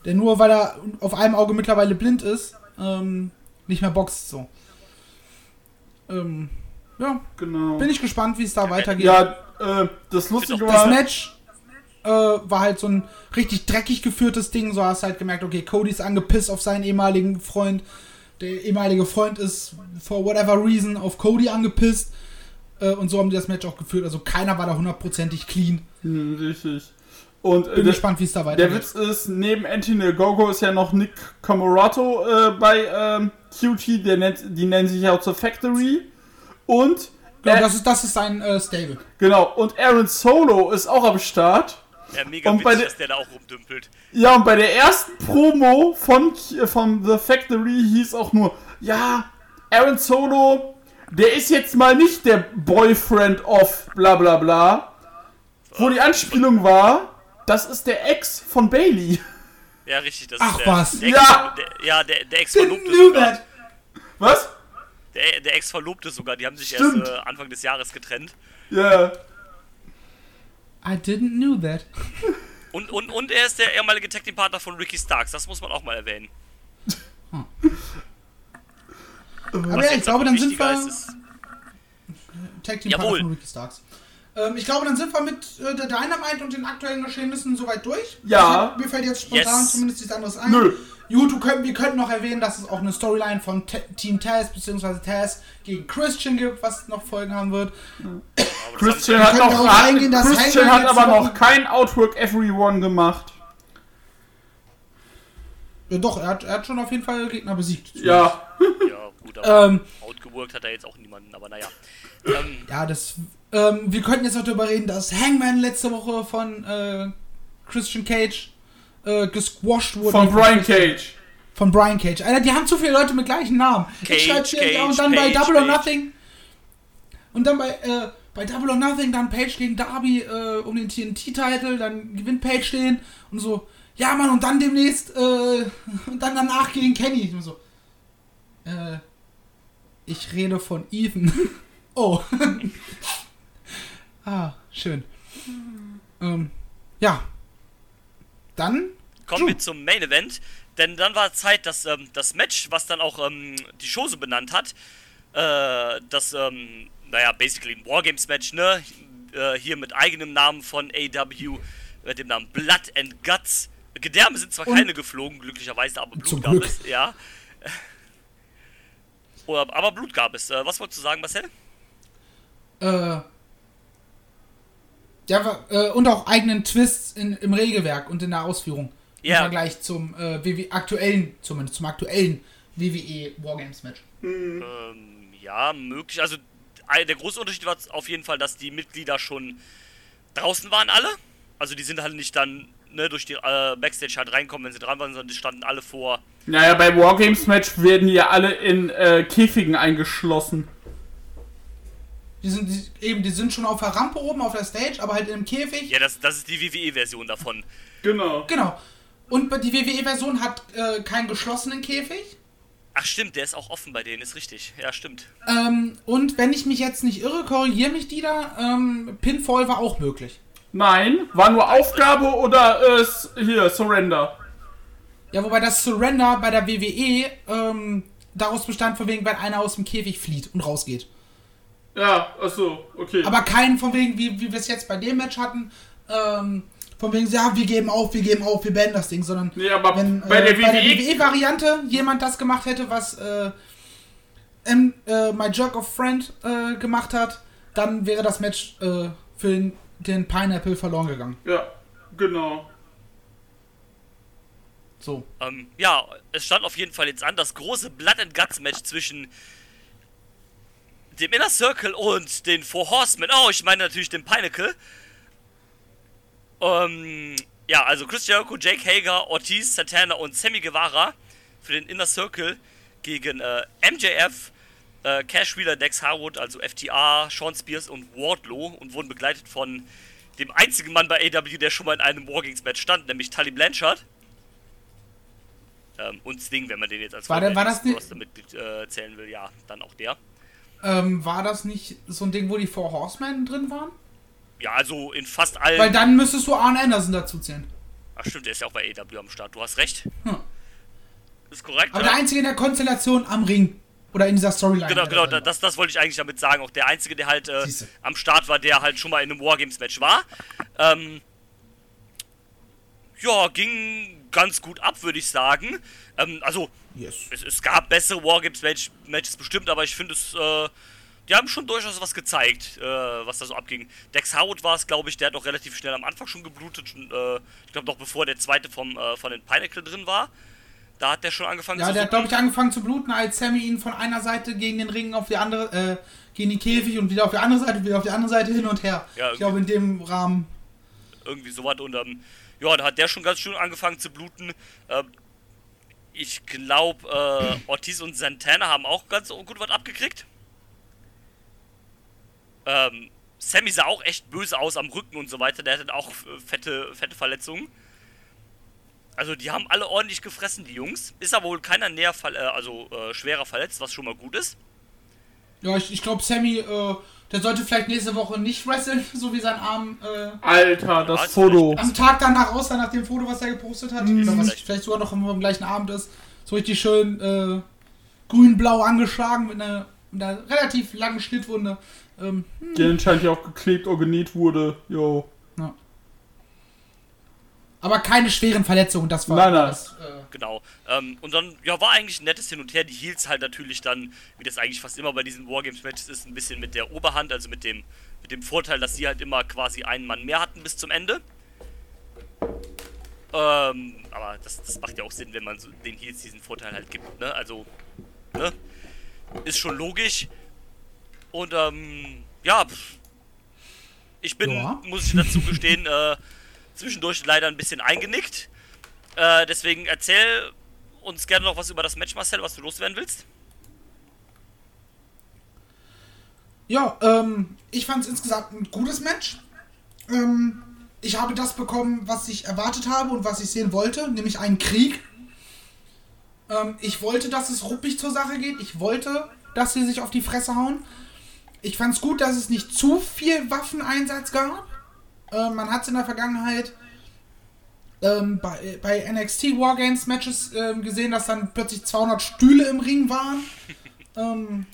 Der nur, weil er auf einem Auge mittlerweile blind ist, ähm, nicht mehr boxt so. Ähm, ja, Genau. bin ich gespannt, wie es da weitergeht. ja, äh, das Lustige doch- das war. Match äh, war halt so ein richtig dreckig geführtes Ding. So hast du halt gemerkt, okay, Cody ist angepisst auf seinen ehemaligen Freund. Der ehemalige Freund ist for whatever reason auf Cody angepisst. Äh, und so haben die das Match auch geführt. Also keiner war da hundertprozentig clean. Hm, richtig. Und äh, Bin der, gespannt, wie es da der weitergeht. Witz ist, neben Anthony Gogo ist ja noch Nick Camorato äh, bei ähm, QT, der nennt, die nennen sich ja auch zur Factory. Und äh, das ist, das ist sein äh, Stable. genau, und Aaron Solo ist auch am Start. Ja, mega Und bei witzig, der- dass der da auch rumdümpelt. Ja, und bei der ersten Promo von, von The Factory hieß auch nur, ja, Aaron Solo, der ist jetzt mal nicht der Boyfriend of bla bla bla. Wo die Anspielung war, das ist der Ex von Bailey. Ja, richtig, das Ach, ist der, was? Der Ja. Ex, der, ja, der, der Ex-Verlobte sogar. that. Was? Der, der Ex-Verlobte sogar, die haben sich Stimmt. erst äh, Anfang des Jahres getrennt. Ja. I didn't knew that. Und, und, und er ist der ehemalige Tag Team Partner von Ricky Starks, das muss man auch mal erwähnen. Aber Was ja, ich glaube, aber dann sind wir ist, Tag Team Jawohl. Partner von Ricky Starks. Ähm, ich glaube, dann sind wir mit äh, der Dynamite und den aktuellen Geschehnissen soweit durch. Ja. Ich, mir fällt jetzt spontan Yes. zumindest nichts anderes ein. Nö. Gut, könnt, wir könnten noch erwähnen, dass es auch eine Storyline von T Team Taz bzw. Taz gegen Christian gibt, was noch Folgen haben wird. aber das Christian hat noch eingehen, Christian hat aber noch kein Outwork Everyone gemacht. Ja, doch, er hat, er hat schon auf jeden Fall Gegner besiegt. Ja. ja, gut, aber Ähm, outgeworkt hat er jetzt auch niemanden, aber naja. Ähm, ja, das. Ähm, wir könnten jetzt noch darüber reden, dass Hangman letzte Woche von äh, Christian Cage äh, gesquashed wurde. Von Brian Cage. Von Brian Cage. Alter, die haben zu viele Leute mit gleichen Namen. Cage, ich Cage, ja, und dann bei Page, Double or Page. Nothing. Und dann bei, äh, bei Double or Nothing dann Page gegen Darby äh, um den TNT-Titel, dann gewinnt Page den und so, ja Mann, und dann demnächst, äh, und dann danach gegen Kenny. Und so, äh, ich rede von Ethan. oh. ah, schön. Ähm, ja. Dann kommen wir zum Main Event, denn dann war Zeit, dass ähm, das Match, was dann auch ähm, die Show so benannt hat, äh, das, ähm, naja, basically ein Wargames-Match, ne? Äh, hier mit eigenem Namen von AW, mit dem Namen Blood and Guts. Gedärme sind zwar Und- keine geflogen, glücklicherweise, aber Blut gab Glück. es, ja. Aber Blut gab es. Äh, was wolltest du sagen, Marcel? äh, ja, äh, und auch eigenen Twists in, im Regelwerk und in der Ausführung. Ja. Im Vergleich zum äh, WWE aktuellen, zumindest zum aktuellen WWE Wargames Match. Ähm, ja, möglich. Also der große Unterschied war auf jeden Fall, dass die Mitglieder schon draußen waren alle. Also die sind halt nicht dann ne, durch die äh, Backstage halt reinkommen, wenn sie dran waren, sondern die standen alle vor. Naja, bei Wargames Match werden ja alle in äh, Käfigen eingeschlossen. Die sind die, eben, die sind schon auf der Rampe oben auf der Stage, aber halt in einem Käfig. Ja, das, das ist die WWE-Version davon. Genau. Genau. Und die WWE-Version hat äh, keinen geschlossenen Käfig. Ach stimmt, der ist auch offen bei denen, ist richtig. Ja, stimmt. Ähm, und wenn ich mich jetzt nicht irre, korrigiere mich die da, ähm, Pinfall war auch möglich. Nein, war nur Aufgabe oder äh, s- hier, Surrender. Ja, wobei das Surrender bei der WWE ähm, daraus bestand, von wegen, wenn einer aus dem Käfig flieht und rausgeht. Ja, achso, okay. Aber kein von wegen, wie, wie wir es jetzt bei dem Match hatten, ähm, von wegen, ja, wir geben auf, wir geben auf, wir beenden das Ding, sondern Nee, aber wenn bei äh, der bei der WWE WWE-Variante jemand das gemacht hätte, was äh, M, äh, My Jerk of Friend äh, gemacht hat, dann wäre das Match äh, für den, den Pineapple verloren gegangen. Ja, genau. So. Ähm, ja, es stand auf jeden Fall jetzt an, das große Blood and Guts Match zwischen dem Inner Circle und den Four Horsemen. Oh, ich meine natürlich den Pinnacle. Ähm, ja, also Chris Jericho, Jake Hager, Ortiz, Santana und Sammy Guevara für den Inner Circle gegen äh, MJF, äh, Cash Wheeler, Dex Harwood, also FTR, Sean Spears und Wardlow und wurden begleitet von dem einzigen Mann bei AW, der schon mal in einem Wargames-Match stand, nämlich Tully Blanchard. Ähm, und Sting, wenn man den jetzt als War der- war das nicht- Roster-Mitglied äh, zählen will, ja, dann auch der. Ähm, war das nicht so ein Ding, wo die Four Horsemen drin waren? Ja, also in fast allen. Weil dann müsstest du Arn Anderson dazu zählen. Ach stimmt, der ist ja auch bei AW am Start. Du hast recht. Hm. Ist korrekt. Aber ja. der einzige in der Konstellation am Ring. Oder in dieser Storyline. Genau, genau, da- das, das wollte ich eigentlich damit sagen. Auch der Einzige, der halt äh, am Start war, der halt schon mal in einem Wargames-Match war. Ähm, ja, ging ganz gut ab, würde ich sagen. Ähm, also, Yes. es, es gab bessere Wargames-Matches bestimmt, aber ich finde es äh, die haben schon durchaus was gezeigt, äh, was da so abging. Dex Howard war es, glaube ich, der hat auch relativ schnell am Anfang schon geblutet. Schon, äh, ich glaube, noch bevor der zweite vom, äh, von den Pinnacle drin war. Da hat der schon angefangen Ja, zu der hat, glaube ich, angefangen zu bluten, als Sammy ihn von einer Seite gegen den Ring auf die andere, äh, gegen den Käfig und wieder auf die andere Seite, wieder auf die andere Seite hin und her. Ja, ich glaube, in dem Rahmen. irgendwie sowas und ähm, ja, da hat der schon ganz schön angefangen zu bluten. Ähm, ich glaube, äh, Ortiz und Santana haben auch ganz gut was abgekriegt. Ähm, Sammy sah auch echt böse aus am Rücken und so weiter. Der hatte auch fette, fette Verletzungen. Also die haben alle ordentlich gefressen, die Jungs. Ist aber wohl keiner näher, verle- äh, also äh, schwerer verletzt, was schon mal gut ist. Ja, ich, ich glaube, Sammy, äh, der sollte vielleicht nächste Woche nicht wresteln, so wie sein Arm äh, Alter, das Ja, Foto. am Tag danach aussah, nach dem Foto, was er gepostet hat. Mhm. Oder was Vielleicht. vielleicht sogar noch am, am gleichen Abend ist. So richtig schön äh, grün-blau angeschlagen mit einer, mit einer relativ langen Schnittwunde. Ähm, Die anscheinend ja auch geklebt oder genäht wurde. Jo. aber keine schweren Verletzungen, das war Nein, nein. Das, äh, Genau. Ähm, und dann, ja, war eigentlich ein nettes Hin und Her. Die Heels halt natürlich dann, wie das eigentlich fast immer bei diesen Wargames-Matches ist, ein bisschen mit der Oberhand, also mit dem, mit dem Vorteil, dass sie halt immer quasi einen Mann mehr hatten bis zum Ende. Ähm, aber das, das macht ja auch Sinn, wenn man so den Heels diesen Vorteil halt gibt, ne? Also, ne? Ist schon logisch. Und, ähm, ja, ich bin, Ja. muss ich dazu gestehen, äh, zwischendurch leider ein bisschen eingenickt. Äh, deswegen erzähl uns gerne noch was über das Match, Marcel, was du loswerden willst. Ja, ähm, ich fand es insgesamt ein gutes Match. Ähm, ich habe das bekommen, was ich erwartet habe und was ich sehen wollte, nämlich einen Krieg. Ähm, ich wollte, dass es ruppig zur Sache geht. Ich wollte, dass sie sich auf die Fresse hauen. Ich fand es gut, dass es nicht zu viel Waffeneinsatz gab. Ähm, man hat es in der Vergangenheit ähm, bei, bei NXT Wargames Matches ähm, gesehen, dass dann plötzlich 200 Stühle im Ring waren. ähm,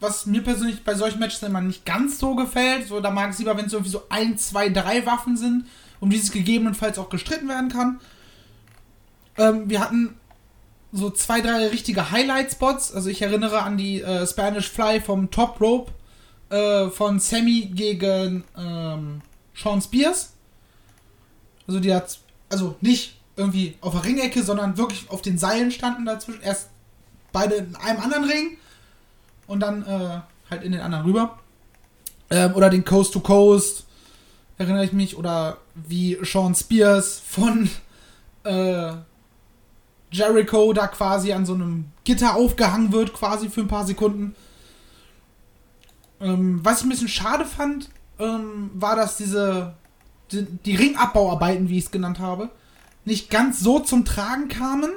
was mir persönlich bei solchen Matches immer nicht ganz so gefällt. So, da mag es lieber, wenn es irgendwie so ein, zwei, drei Waffen sind, um die es gegebenenfalls auch gestritten werden kann. Ähm, wir hatten so zwei, drei richtige Highlight-Spots. Also ich erinnere an die äh, Spanish Fly vom Top Rope äh, von Sammy gegen ähm, Sean Spears. Also die hat, also nicht irgendwie auf der Ringecke, sondern wirklich auf den Seilen standen dazwischen. Erst beide in einem anderen Ring und dann äh, halt in den anderen rüber. Ähm, oder den Coast to Coast, erinnere ich mich, oder wie Sean Spears von äh, Jericho da quasi an so einem Gitter aufgehangen wird, quasi für ein paar Sekunden. Ähm, was ich ein bisschen schade fand, ähm, war, dass diese die, die Ringabbauarbeiten, wie ich es genannt habe, nicht ganz so zum Tragen kamen.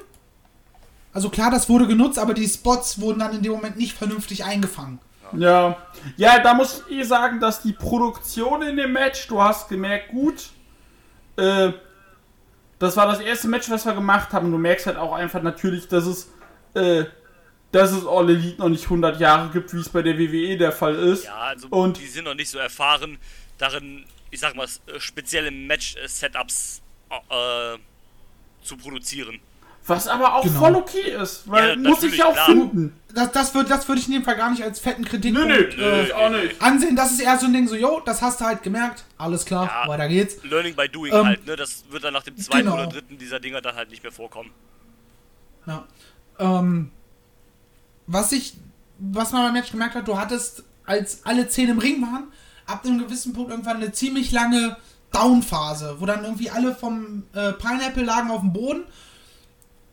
Also klar, das wurde genutzt, aber die Spots wurden dann in dem Moment nicht vernünftig eingefangen. Ja. Ja, da muss ich eh sagen, dass die Produktion in dem Match, du hast gemerkt, gut. Äh, das war das erste Match, was wir gemacht haben. Du merkst halt auch einfach natürlich, dass es, äh, dass es All Elite noch nicht 100 Jahre gibt, wie es bei der WWE der Fall ist. Ja, also Und- die sind noch nicht so erfahren darin, ich sag mal, spezielle Match-Setups äh, zu produzieren. Was aber auch Genau. voll okay ist, weil Ja, muss ich ja auch klar. finden. Das, das würde das würd ich in dem Fall gar nicht als fetten Kritikpunkt Nö, nö, äh, ich auch nicht. ansehen. Das ist eher so ein Ding, so, yo, das hast du halt gemerkt, alles klar, Ja. weiter geht's. Learning by doing Ähm, halt, ne? Das wird dann nach dem zweiten genau. oder dritten dieser Dinger dann halt nicht mehr vorkommen. Ja. Ähm, was ich, was man beim Match gemerkt hat, du hattest, als alle zehn im Ring waren, ab einem gewissen Punkt irgendwann eine ziemlich lange Down-Phase, wo dann irgendwie alle vom äh, Pineapple lagen auf dem Boden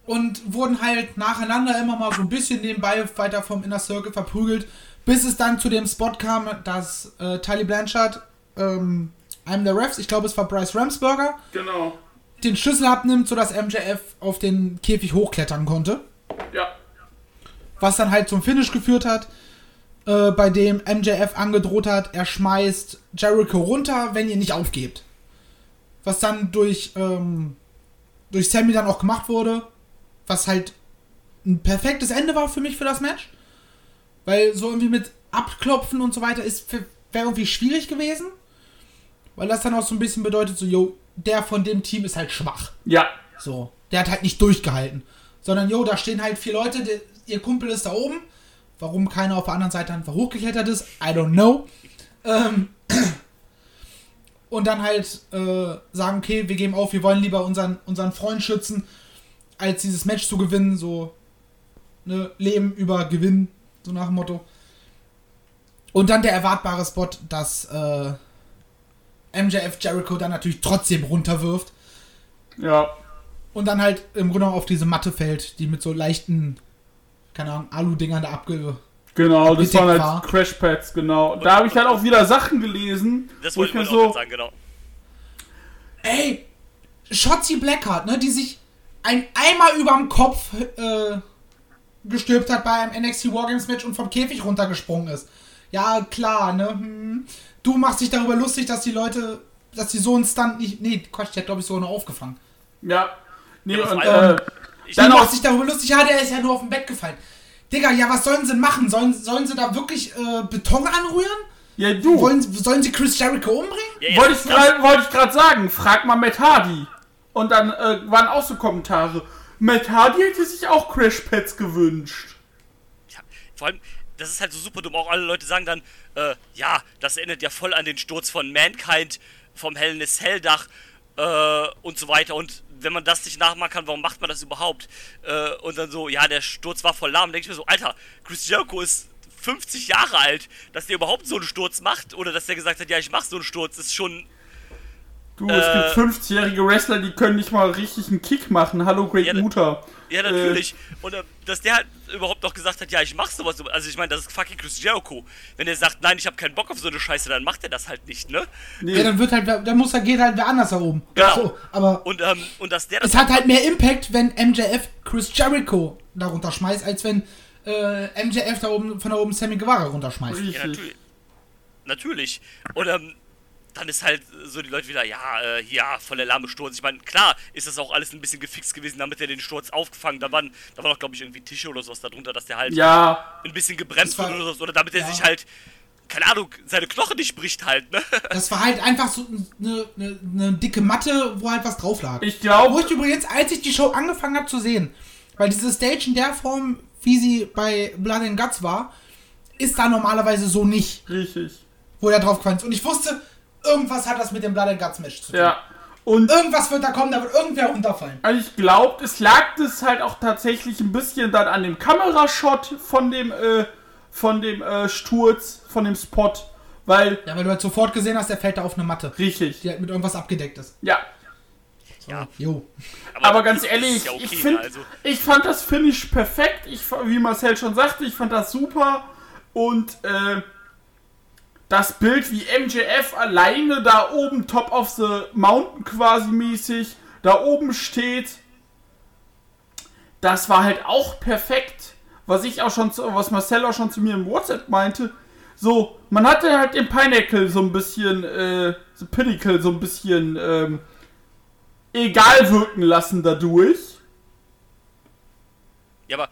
und wurden halt nacheinander immer mal so ein bisschen nebenbei weiter vom Inner Circle verprügelt, bis es dann zu dem Spot kam, dass äh, Tully Blanchard, ähm, einem der Refs, ich glaube es war Bryce Ramsburger, Genau. den Schlüssel abnimmt, sodass MJF auf den Käfig hochklettern konnte Ja. Was dann halt zum Finish geführt hat, äh, bei dem MJF angedroht hat, er schmeißt Jericho runter, wenn ihr nicht aufgebt. Was dann durch, ähm, durch Sammy dann auch gemacht wurde, was halt ein perfektes Ende war für mich für das Match. Weil so irgendwie mit Abklopfen und so weiter ist wäre irgendwie schwierig gewesen. Weil das dann auch so ein bisschen bedeutet, so, yo, der von dem Team ist halt schwach. Ja. So, der hat halt nicht durchgehalten. Sondern, jo, da stehen halt vier Leute, der, ihr Kumpel ist da oben Warum keiner auf der anderen Seite einfach hochgeklettert ist, I don't know. Ähm, und dann halt äh, sagen, okay, wir geben auf, wir wollen lieber unseren, unseren Freund schützen, als dieses Match zu gewinnen, so ne, Leben über Gewinn, so nach dem Motto. Und dann der erwartbare Spot, dass äh, MJF Jericho dann natürlich trotzdem runterwirft Ja. und dann halt im Grunde auf diese Matte fällt, die mit so leichten, keine Ahnung, Alu-Dingern da abge... Genau, das waren war. halt Crashpads, genau. Da habe ich halt auch wieder Sachen gelesen, Das wo wollte ich mir so, sagen, genau. Ey, Shotzi Blackheart, ne, die sich ein Eimer überm Kopf äh, gestülpt hat bei einem NXT Wargames Match und vom Käfig runtergesprungen ist. Ja, klar, ne? Hm. Du machst dich darüber lustig, dass die Leute, dass die so einen Stunt nicht. Nee, Quatsch, der hat glaube ich sogar noch aufgefangen. ja. Nee, Ja, und, äh, Ich Du Dann auch- dich darüber lustig, ja, der ist ja nur auf dem Bett gefallen. Digga, ja, was sollen sie machen? Sollen, sollen sie da wirklich äh, Beton anrühren? ja, du. Wollen, sollen sie Chris Jericho umbringen? Ja, ja, Wollte ich gerade gerade sagen, frag mal Matt Hardy. Und dann äh, waren auch so Kommentare. Matt Hardy hätte sich auch Crashpads gewünscht. Ja, vor allem, das ist halt so super dumm. Auch alle Leute sagen dann, äh, ja, das erinnert ja voll an den Sturz von Mankind vom Hell in a Cell Dach äh, und so weiter. Und wenn man das nicht nachmachen kann, warum macht man das überhaupt? Äh, und dann so, ja, der Sturz war voll lahm. denke ich mir so, Alter, Chris Jericho ist 50 Jahre alt, dass der überhaupt so einen Sturz macht oder dass der gesagt hat, ja, ich mach so einen Sturz, ist schon. Du, es Äh. gibt 50-jährige Wrestler, die können nicht mal richtig einen Kick machen. Hallo, Great Ja, Mutter. Ja, natürlich. Und äh, dass der halt überhaupt noch gesagt hat, ja, ich mach sowas. Also ich meine, das ist fucking Chris Jericho. Wenn er sagt, nein, ich habe keinen Bock auf so eine Scheiße, dann macht er das halt nicht, ne? Nee. Ja, dann wird halt, dann muss er geht halt wer anders da oben. Genau. So, aber Und, ähm, und dass der das es hat halt mehr Impact, wenn MJF Chris Jericho darunter schmeißt, als wenn äh, MJF da oben von da oben Sammy Guevara runterschmeißt. Ja, natürlich. Natürlich. Und ähm, dann ist halt so die Leute wieder, ja, äh, ja, voller lahme Sturz. Ich meine, klar ist das auch alles ein bisschen gefixt gewesen, damit er den Sturz aufgefangen. Da waren, da waren auch, glaube ich, irgendwie Tische oder sowas darunter, dass der halt Ja, ein bisschen gebremst wurde oder so. Oder damit er ja. sich halt, keine Ahnung, seine Knochen nicht bricht halt, ne? Das war halt einfach so eine ne, ne dicke Matte, wo halt was drauf lag. ich Wo glaube, ich übrigens, als ich die Show angefangen habe zu sehen, weil diese Stage in der Form, wie sie bei Blood and Guts war, ist da normalerweise so nicht, richtig. wo er drauf ist. Und ich wusste, irgendwas hat das mit dem Blood and Guts Match zu tun. Ja. Und Irgendwas wird da kommen, da wird irgendwer runterfallen. also ich glaube, es lag das halt auch tatsächlich ein bisschen dann an dem Kamerashot von dem, äh, von dem äh, Sturz, von dem Spot. Weil, Ja, weil du halt sofort gesehen hast, der fällt da auf eine Matte, richtig. die halt mit irgendwas abgedeckt ist. Ja. Ja. Jo. Aber ganz ist ehrlich, ja okay, ich finde, also. ich fand das Finish perfekt. Ich, wie Marcel schon sagte, ich fand das super. Und äh, das Bild, wie MJF alleine da oben, top of the mountain quasi mäßig, da oben steht, das war halt auch perfekt. Was ich auch schon, zu, was Marcel auch schon zu mir im WhatsApp meinte. So, man hatte halt den Pinnacle so ein bisschen, äh, so Pinnacle so ein bisschen, ähm, egal wirken lassen dadurch. Ja, aber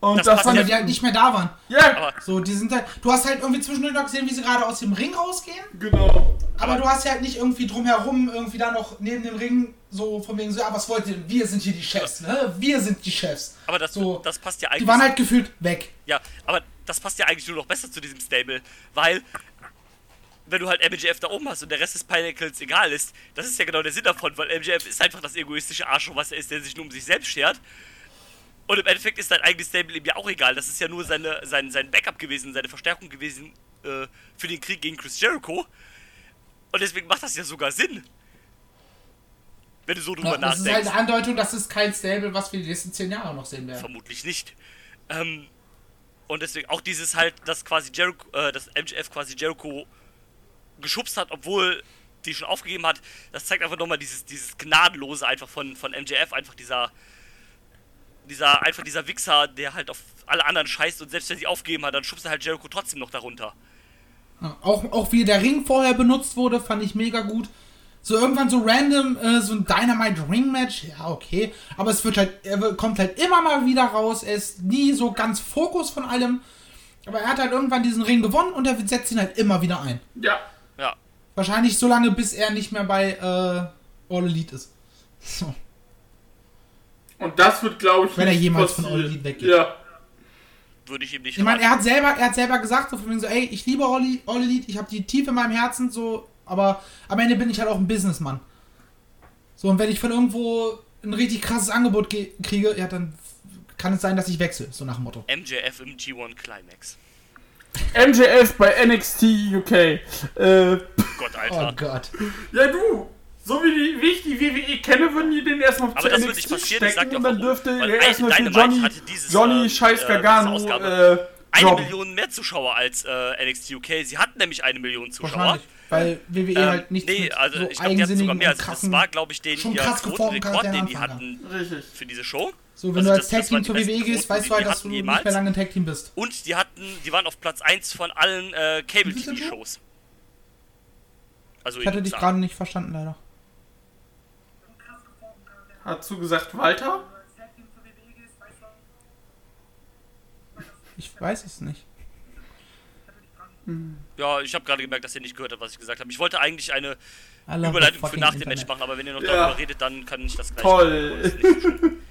Und Das das, ich, die halt nicht mehr da waren. ja, Aber- So, die sind halt. Du hast halt irgendwie zwischendurch noch gesehen, wie sie gerade aus dem Ring rausgehen. genau. Aber du hast ja halt nicht irgendwie drumherum, irgendwie da noch neben dem Ring, so von wegen so, ja, was wollt ihr? denn? Wir sind hier die Chefs, ne? Wir sind die Chefs. aber das, So. das passt ja eigentlich. Die waren halt gefühlt weg. Ja, aber das passt ja eigentlich nur noch besser zu diesem Stable, weil wenn du halt MJF da oben hast und der Rest des Pinnacles egal ist, das ist ja genau der Sinn davon, weil MJF ist einfach das egoistische Arschloch, was er ist, der sich nur um sich selbst schert. Und im Endeffekt ist sein eigenes Stable ihm ja auch egal. Das ist ja nur seine, sein, sein Backup gewesen, seine Verstärkung gewesen äh, für den Krieg gegen Chris Jericho. Und deswegen macht das ja sogar Sinn. Wenn du so drüber Ja, das ist nachdenkst. halt eine Andeutung, das ist kein Stable, was wir die nächsten zehn Jahre noch sehen werden. Vermutlich nicht. Ähm, und deswegen auch dieses halt, dass quasi Jericho, äh, dass MJF quasi Jericho geschubst hat, obwohl die schon aufgegeben hat, das zeigt einfach nochmal dieses, dieses Gnadenlose einfach von, von MJF, einfach dieser, dieser, einfach dieser Wichser, der halt auf alle anderen scheißt und selbst wenn sie aufgegeben hat, dann schubst er halt Jericho trotzdem noch darunter. Ja, auch, auch wie der Ring vorher benutzt wurde, fand ich mega gut. So irgendwann so random, äh, so ein Dynamite Ring Match, ja, okay. Aber es wird halt, er kommt halt immer mal wieder raus. Er ist nie so ganz Fokus von allem. Aber er hat halt irgendwann diesen Ring gewonnen und er setzt ihn halt immer wieder ein. Ja. Ja. Wahrscheinlich so lange, bis er nicht mehr bei äh, All Elite ist. So. Und das wird, glaube ich, Wenn er jemals von passieren. All Elite weggeht. Ja. würde ich ihm nicht Ich meine, er hat selber, er hat selber gesagt, so von wegen so, ey, ich liebe All, All Elite, ich habe die Tiefe in meinem Herzen, so, aber am Ende bin ich halt auch ein Businessmann. So, und wenn ich von irgendwo ein richtig krasses Angebot ge- kriege, ja, dann kann es sein, dass ich wechsle, so nach dem Motto. MJF im G1 Climax. MJF bei NXT UK. Äh, Gott, Oh Alter. Gott. ja, du. So wie, die, wie ich die WWE kenne, würden die den erstmal Aber zu das wird NXT nicht passieren, ich sag stecken und dann dürfte er erstmal für Johnny, hatte dieses, Johnny ähm, Scheiß äh, Gargano äh. Eine. Million mehr Zuschauer als äh, NXT UK. Sie hatten nämlich eine Million Zuschauer. Wahrscheinlich. Weil WWE Ähm, halt nicht nee, also so ich glaube, die hatten sogar mehr. Also das war, glaube ich, den schon ihr krass geformten Quotenrekord, den die hatten Richtig. für diese Show. So, wenn Also du als Tag Team zur WWE gehst, weißt du halt, dass du hatten nicht jemals. mehr lange ein Tag Team bist. Und die hatten, die waren auf Platz 1 von allen äh, Cable Wie bitte, TV Shows. Also Ich hatte dich gerade nicht verstanden, leider. Hast du gesagt, Walter? Ich weiß es nicht. Ja, ich habe gerade gemerkt, dass ihr nicht gehört habt, was ich gesagt habe. Ich wollte eigentlich eine Überleitung für nach dem. Match machen, aber wenn ihr noch Ja. darüber redet, dann kann ich das gleich Toll. machen. So schlimm.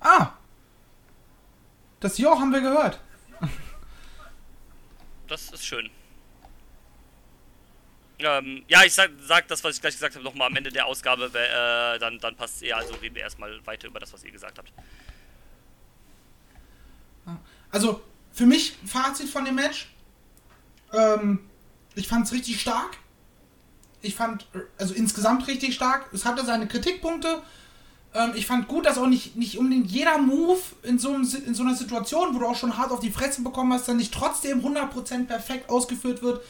Ah! Das Jo haben wir gehört. Das ist schön. Ähm, ja, ich sag, sag das, was ich gleich gesagt habe, nochmal am Ende der Ausgabe, äh, dann, dann passt es eher. Also reden wir erstmal weiter über das, was ihr gesagt habt. Also, für mich, Fazit von dem Match. Ähm, ich fand es richtig stark. Ich fand, also insgesamt richtig stark. Es hatte seine Kritikpunkte. Ähm, ich fand gut, dass auch nicht, nicht unbedingt jeder Move in so, einem, in so einer Situation, wo du auch schon hart auf die Fresse bekommen hast, dann nicht trotzdem 100% perfekt ausgeführt wird.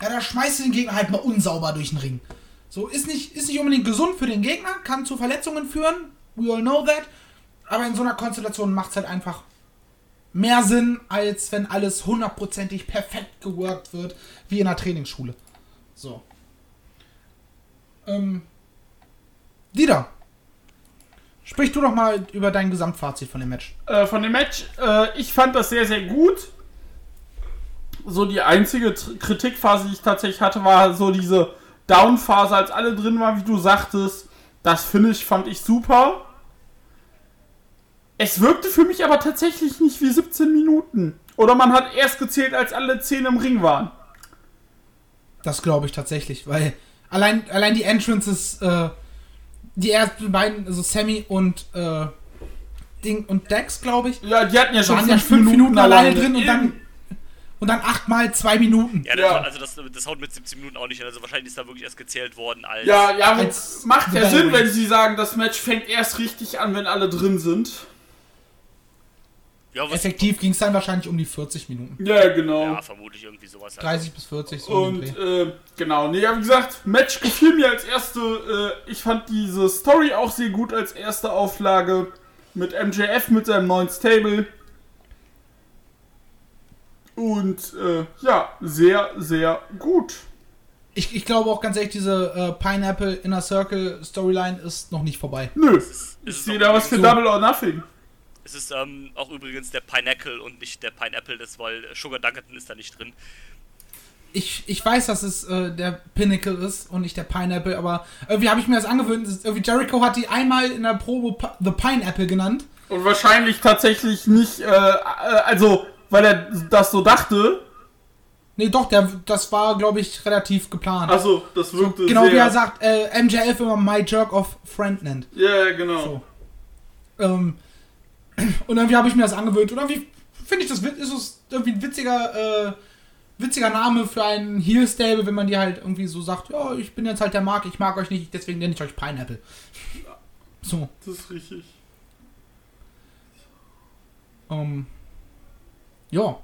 Ja, da schmeißt du den Gegner halt mal unsauber durch den Ring. So, ist nicht, ist nicht unbedingt gesund für den Gegner, kann zu Verletzungen führen. We all know that. Aber in so einer Konstellation macht es halt einfach mehr Sinn, als wenn alles hundertprozentig perfekt geworkt wird, wie in einer Trainingsschule. So. Ähm. Dieter. Sprich du doch mal über dein Gesamtfazit von dem Match. Äh, von dem Match, äh, ich fand das sehr, sehr gut. So die einzige Kritikphase, die ich tatsächlich hatte, war so diese Down-Phase, als alle drin waren, wie du sagtest. Das Finish fand ich super. Es wirkte für mich aber tatsächlich nicht wie 17 Minuten. Oder man hat erst gezählt, als alle 10 im Ring waren. Das glaube ich tatsächlich, weil allein, allein die Entrances, äh, die ersten beiden, also Sammy und äh, Ding und Dex, glaube ich, Ja, die hatten ja schon waren ja fünf Minuten, alleine drin und dann und dann achtmal zwei Minuten. Ja, das, Ja. war- also das, das haut mit 17 Minuten auch nicht hin. Also wahrscheinlich ist da wirklich erst gezählt worden als. Ja, ja, Als macht ja Sinn, wenn sie sagen, das Match fängt erst richtig an, wenn alle drin sind. ja, Effektiv ging es dann wahrscheinlich um die 40 Minuten. Ja, genau. ja vermutlich irgendwie sowas. halt. 30 bis 40, so Und äh, genau, nee, wie gesagt, Match gefiel mir als erste. Äh, ich fand diese Story auch sehr gut als erste Auflage. Mit MJF mit seinem neuen Stable. Und äh, ja, sehr, sehr gut. Ich, ich glaube auch ganz ehrlich, diese äh, Pineapple Inner Circle Storyline ist noch nicht vorbei. Nö, ist sehe da was für so. Double or Nothing. Es ist ähm, auch übrigens der Pineapple und nicht der Pineapple, das, weil Sugar Dunkerton ist da nicht drin. Ich, ich weiß, dass es äh, der Pinnacle ist und nicht der Pineapple, aber irgendwie habe ich mir das angewöhnt. Das ist- Irgendwie Jericho hat die einmal in der Probe The Pineapple genannt. Und wahrscheinlich tatsächlich nicht, äh, äh, also, weil er das so dachte. Nee, doch, der, das war, glaube ich, relativ geplant. Also, das wirkte genau sehr. wie er sagt, äh, MJF immer My Jerk of Friend nennt. Ja, genau. So. Ähm, und irgendwie habe ich mir das angewöhnt. Und irgendwie finde ich das ist es irgendwie ein witziger, äh, witziger Name für einen Heel Stable, wenn man die halt irgendwie so sagt, ja, ich bin jetzt halt der Mark, ich mag euch nicht, deswegen nenne ich euch Pineapple. So. Das ist richtig. Ähm, ja.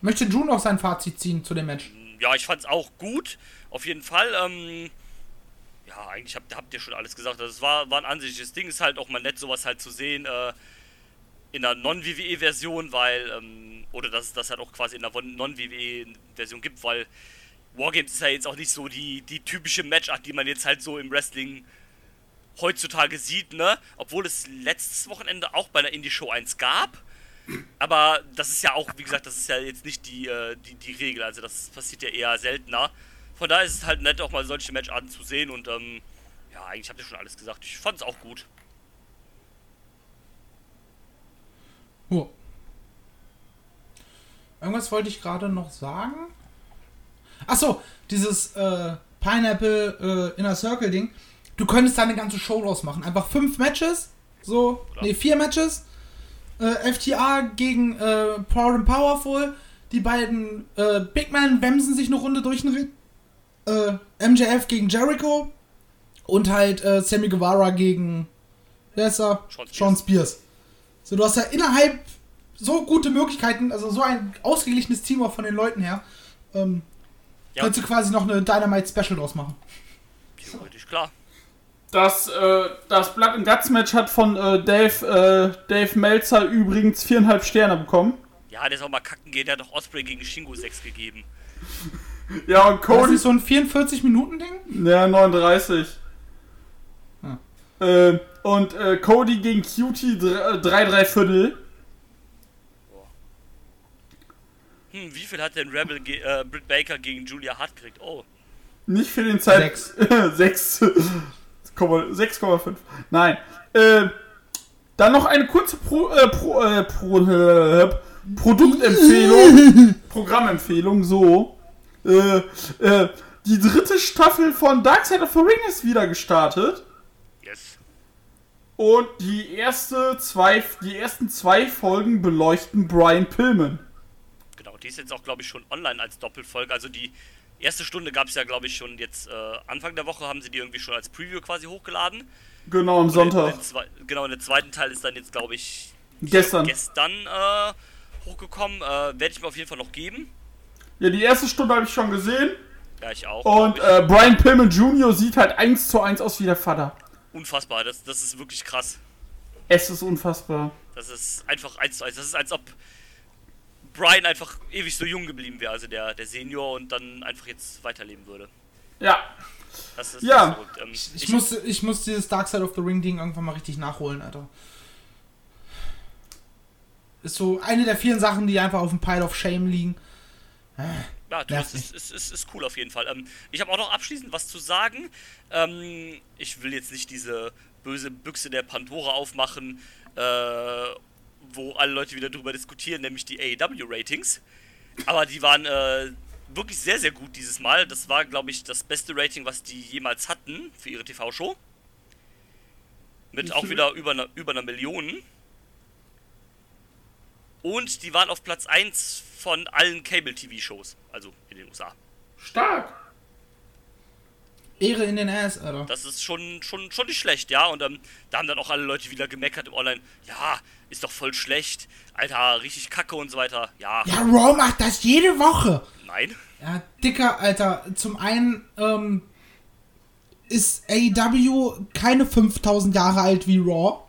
Möchte Drew noch sein Fazit ziehen zu dem Match? Ja, ich fand's auch gut. Auf jeden Fall. Ähm, ja, eigentlich habt, habt ihr schon alles gesagt. Also es war, war ein ansichtliches Ding. Ist halt auch mal nett, sowas halt zu sehen äh, in einer Non-WWE-Version, weil, ähm, oder dass es das halt auch quasi in einer Non-WWE-Version gibt, weil Wargames ist ja jetzt auch nicht so die, die typische Matchart, die man jetzt halt so im Wrestling heutzutage sieht, ne? Obwohl es letztes Wochenende auch bei einer Indie-Show eins gab. Aber das ist ja auch, wie gesagt, das ist ja jetzt nicht die, äh, die, die Regel. Also das passiert ja eher seltener. Von daher ist es halt nett, auch mal solche Matcharten zu sehen. Und ähm, ja, eigentlich habt ihr schon alles gesagt. Ich fand's auch gut. Oh. Irgendwas wollte ich gerade noch sagen. Achso, dieses äh, Pineapple äh, Inner Circle Ding. Du könntest da eine ganze Show draus machen. Einfach fünf Matches. So, Oder? nee, vier Matches. Äh, FTA gegen äh, Proud and Powerful. Die beiden äh, Big Men wemsen sich eine Runde durch den Ring. Äh, MJF gegen Jericho. Und halt äh, Sammy Guevara gegen. Wer ist er? Sean Spears. Sean Spears. So, du hast ja innerhalb so gute Möglichkeiten, also so ein ausgeglichenes Team auch von den Leuten her. Ähm, Ja, Könntest du quasi noch eine Dynamite Special draus machen. theoretisch klar. Das, äh, das Blood and Guts Match hat von äh, Dave, äh, Dave Meltzer übrigens viereinhalb Sterne bekommen. Ja, der soll mal kacken gehen. Der hat doch Osprey gegen Shingo 6 gegeben. Ja, und Das Cody. ist so ein 44-Minuten-Ding? Ja, 39. Hm. Äh, und äh, Cody gegen Cutie 3, 3 Viertel. Hm, wie viel hat denn Rebel ge äh, Britt Baker gegen Julia Hart gekriegt? Oh, Nicht für den Zeit. Sechs. 6. 6,5. Nein. Äh, dann noch eine kurze Pro, äh, Pro, äh, Pro, äh, Produktempfehlung. Programmempfehlung, so. Äh, äh, die dritte Staffel von Dark Side of the Ring ist wieder gestartet. yes. Und die erste zwei, die ersten zwei Folgen beleuchten Brian Pillman. Genau, die ist jetzt auch, glaube ich, schon online als Doppelfolge. Also die erste Stunde gab es ja, glaube ich, schon jetzt äh, Anfang der Woche haben sie die irgendwie schon als Preview quasi hochgeladen. Genau, am Sonntag. Zwei, genau, und der zweite Teil ist dann jetzt, glaube ich, Gestern. gestern äh, hochgekommen. Äh, Werde ich mir auf jeden Fall noch geben. Ja, die erste Stunde habe ich schon gesehen. Ja, ich auch. Und glaub äh, Brian Pillman Jr. sieht halt eins zu eins aus wie der Vater. ich. Unfassbar, das, das ist wirklich krass. Es ist unfassbar. Das ist einfach eins zu eins. Das ist, als ob Brian einfach ewig so jung geblieben wäre, also der, der Senior, und dann einfach jetzt weiterleben würde. Ja. Das ist, Ja. das ist verrückt. Ähm, Ich, muss, ich muss dieses Dark Side of the Ring Ding irgendwann mal richtig nachholen, Alter. Ist so eine der vielen Sachen, die einfach auf dem Pile of Shame liegen. Ja, du, das ist, ist, ist, ist cool auf jeden Fall. Ähm, ich habe auch noch abschließend was zu sagen. Ähm, ich will jetzt nicht diese böse Büchse der Pandora aufmachen, äh, wo alle Leute wieder drüber diskutieren, nämlich die AEW-Ratings. Aber die waren äh, wirklich sehr, sehr gut dieses Mal. Das war, glaube ich, das beste Rating, was die jemals hatten für ihre TV-Show. Mit auch wieder über einer über einer Million. Und die waren auf Platz 1 von allen Cable-TV-Shows, also in den USA. Stark. Ehre in den Ass, Alter. Das ist schon, schon, schon nicht schlecht, ja. Und ähm, da haben dann auch alle Leute wieder gemeckert im Online. Ja, ist doch voll schlecht. Alter, richtig kacke und so weiter. Ja, Ja, Raw macht das jede Woche. nein. Ja, dicker, Alter. Zum einen ähm, ist AEW keine 5000 Jahre alt wie Raw.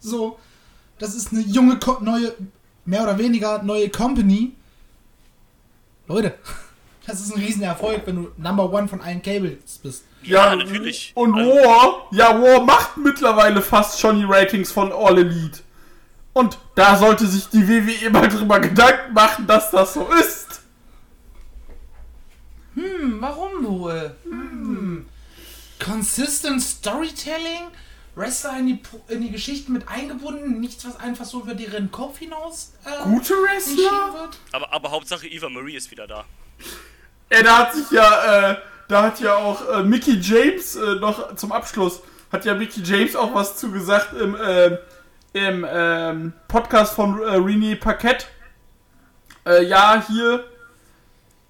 So, das ist eine junge, Ko neue, mehr oder weniger neue Company. Leute, das ist ein Riesenerfolg, wenn du Number One von allen Cables bist. Ja, natürlich. Und Also- War, ja, War macht mittlerweile fast schon die Ratings von All Elite. Und da sollte sich die WWE mal drüber Gedanken machen, dass das so ist. Hm, warum wohl? Hm. Consistent Storytelling? Wrestler in die, in die Geschichten mit eingebunden? Nichts, was einfach so über deren Kopf hinaus äh, Gute Wrestler? wird? Aber, aber Hauptsache Eva Marie ist wieder da. Ey, da hat sich ja, äh, da hat ja auch äh, Mickey James äh, noch zum Abschluss, hat ja Mickey James auch was zugesagt im, äh, im ähm, Podcast von äh, René Paquette. Äh, ja, hier,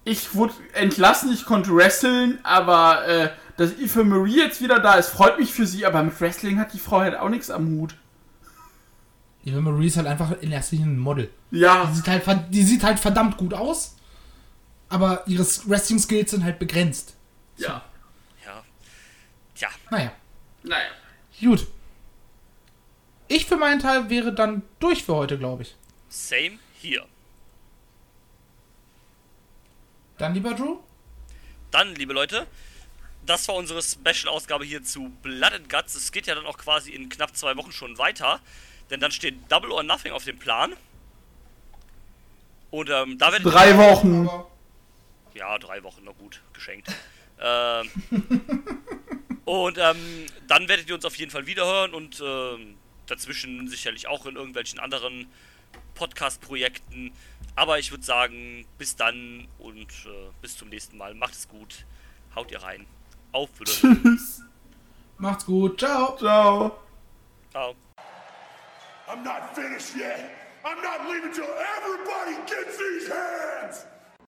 ich wurde entlassen, ich konnte wresteln, aber äh, dass Eva Marie jetzt wieder da ist, freut mich für sie, aber mit Wrestling hat die Frau halt auch nichts am Hut. Eva Marie ist halt einfach in erster Linie ein Model. Ja, Die sieht halt, die sieht halt verdammt gut aus, aber ihre Wrestling-Skills sind halt begrenzt. ja, Ja. Tja, Naja, naja. gut. Ich für meinen Teil wäre dann durch für heute, glaube ich. same hier. Dann, lieber Drew? Dann, liebe Leute, das war unsere Special-Ausgabe hier zu Blood and Guts. Es geht ja dann auch quasi in knapp zwei Wochen schon weiter. Denn dann steht Double or Nothing auf dem Plan. Und ähm, da werde ich. Drei Wochen. Ja, drei Wochen, noch gut, geschenkt. ähm, Und ähm, dann werdet ihr uns auf jeden Fall wiederhören und ähm, dazwischen sicherlich auch in irgendwelchen anderen Podcast-Projekten. Aber ich würde sagen, bis dann und äh, bis zum nächsten Mal. Macht es gut. Haut ihr rein. Auf Wiedersehen. Tschüss. Macht's gut. Ciao. Ciao. Ciao. I'm not finished yet. I'm not leaving till everybody gets these hands.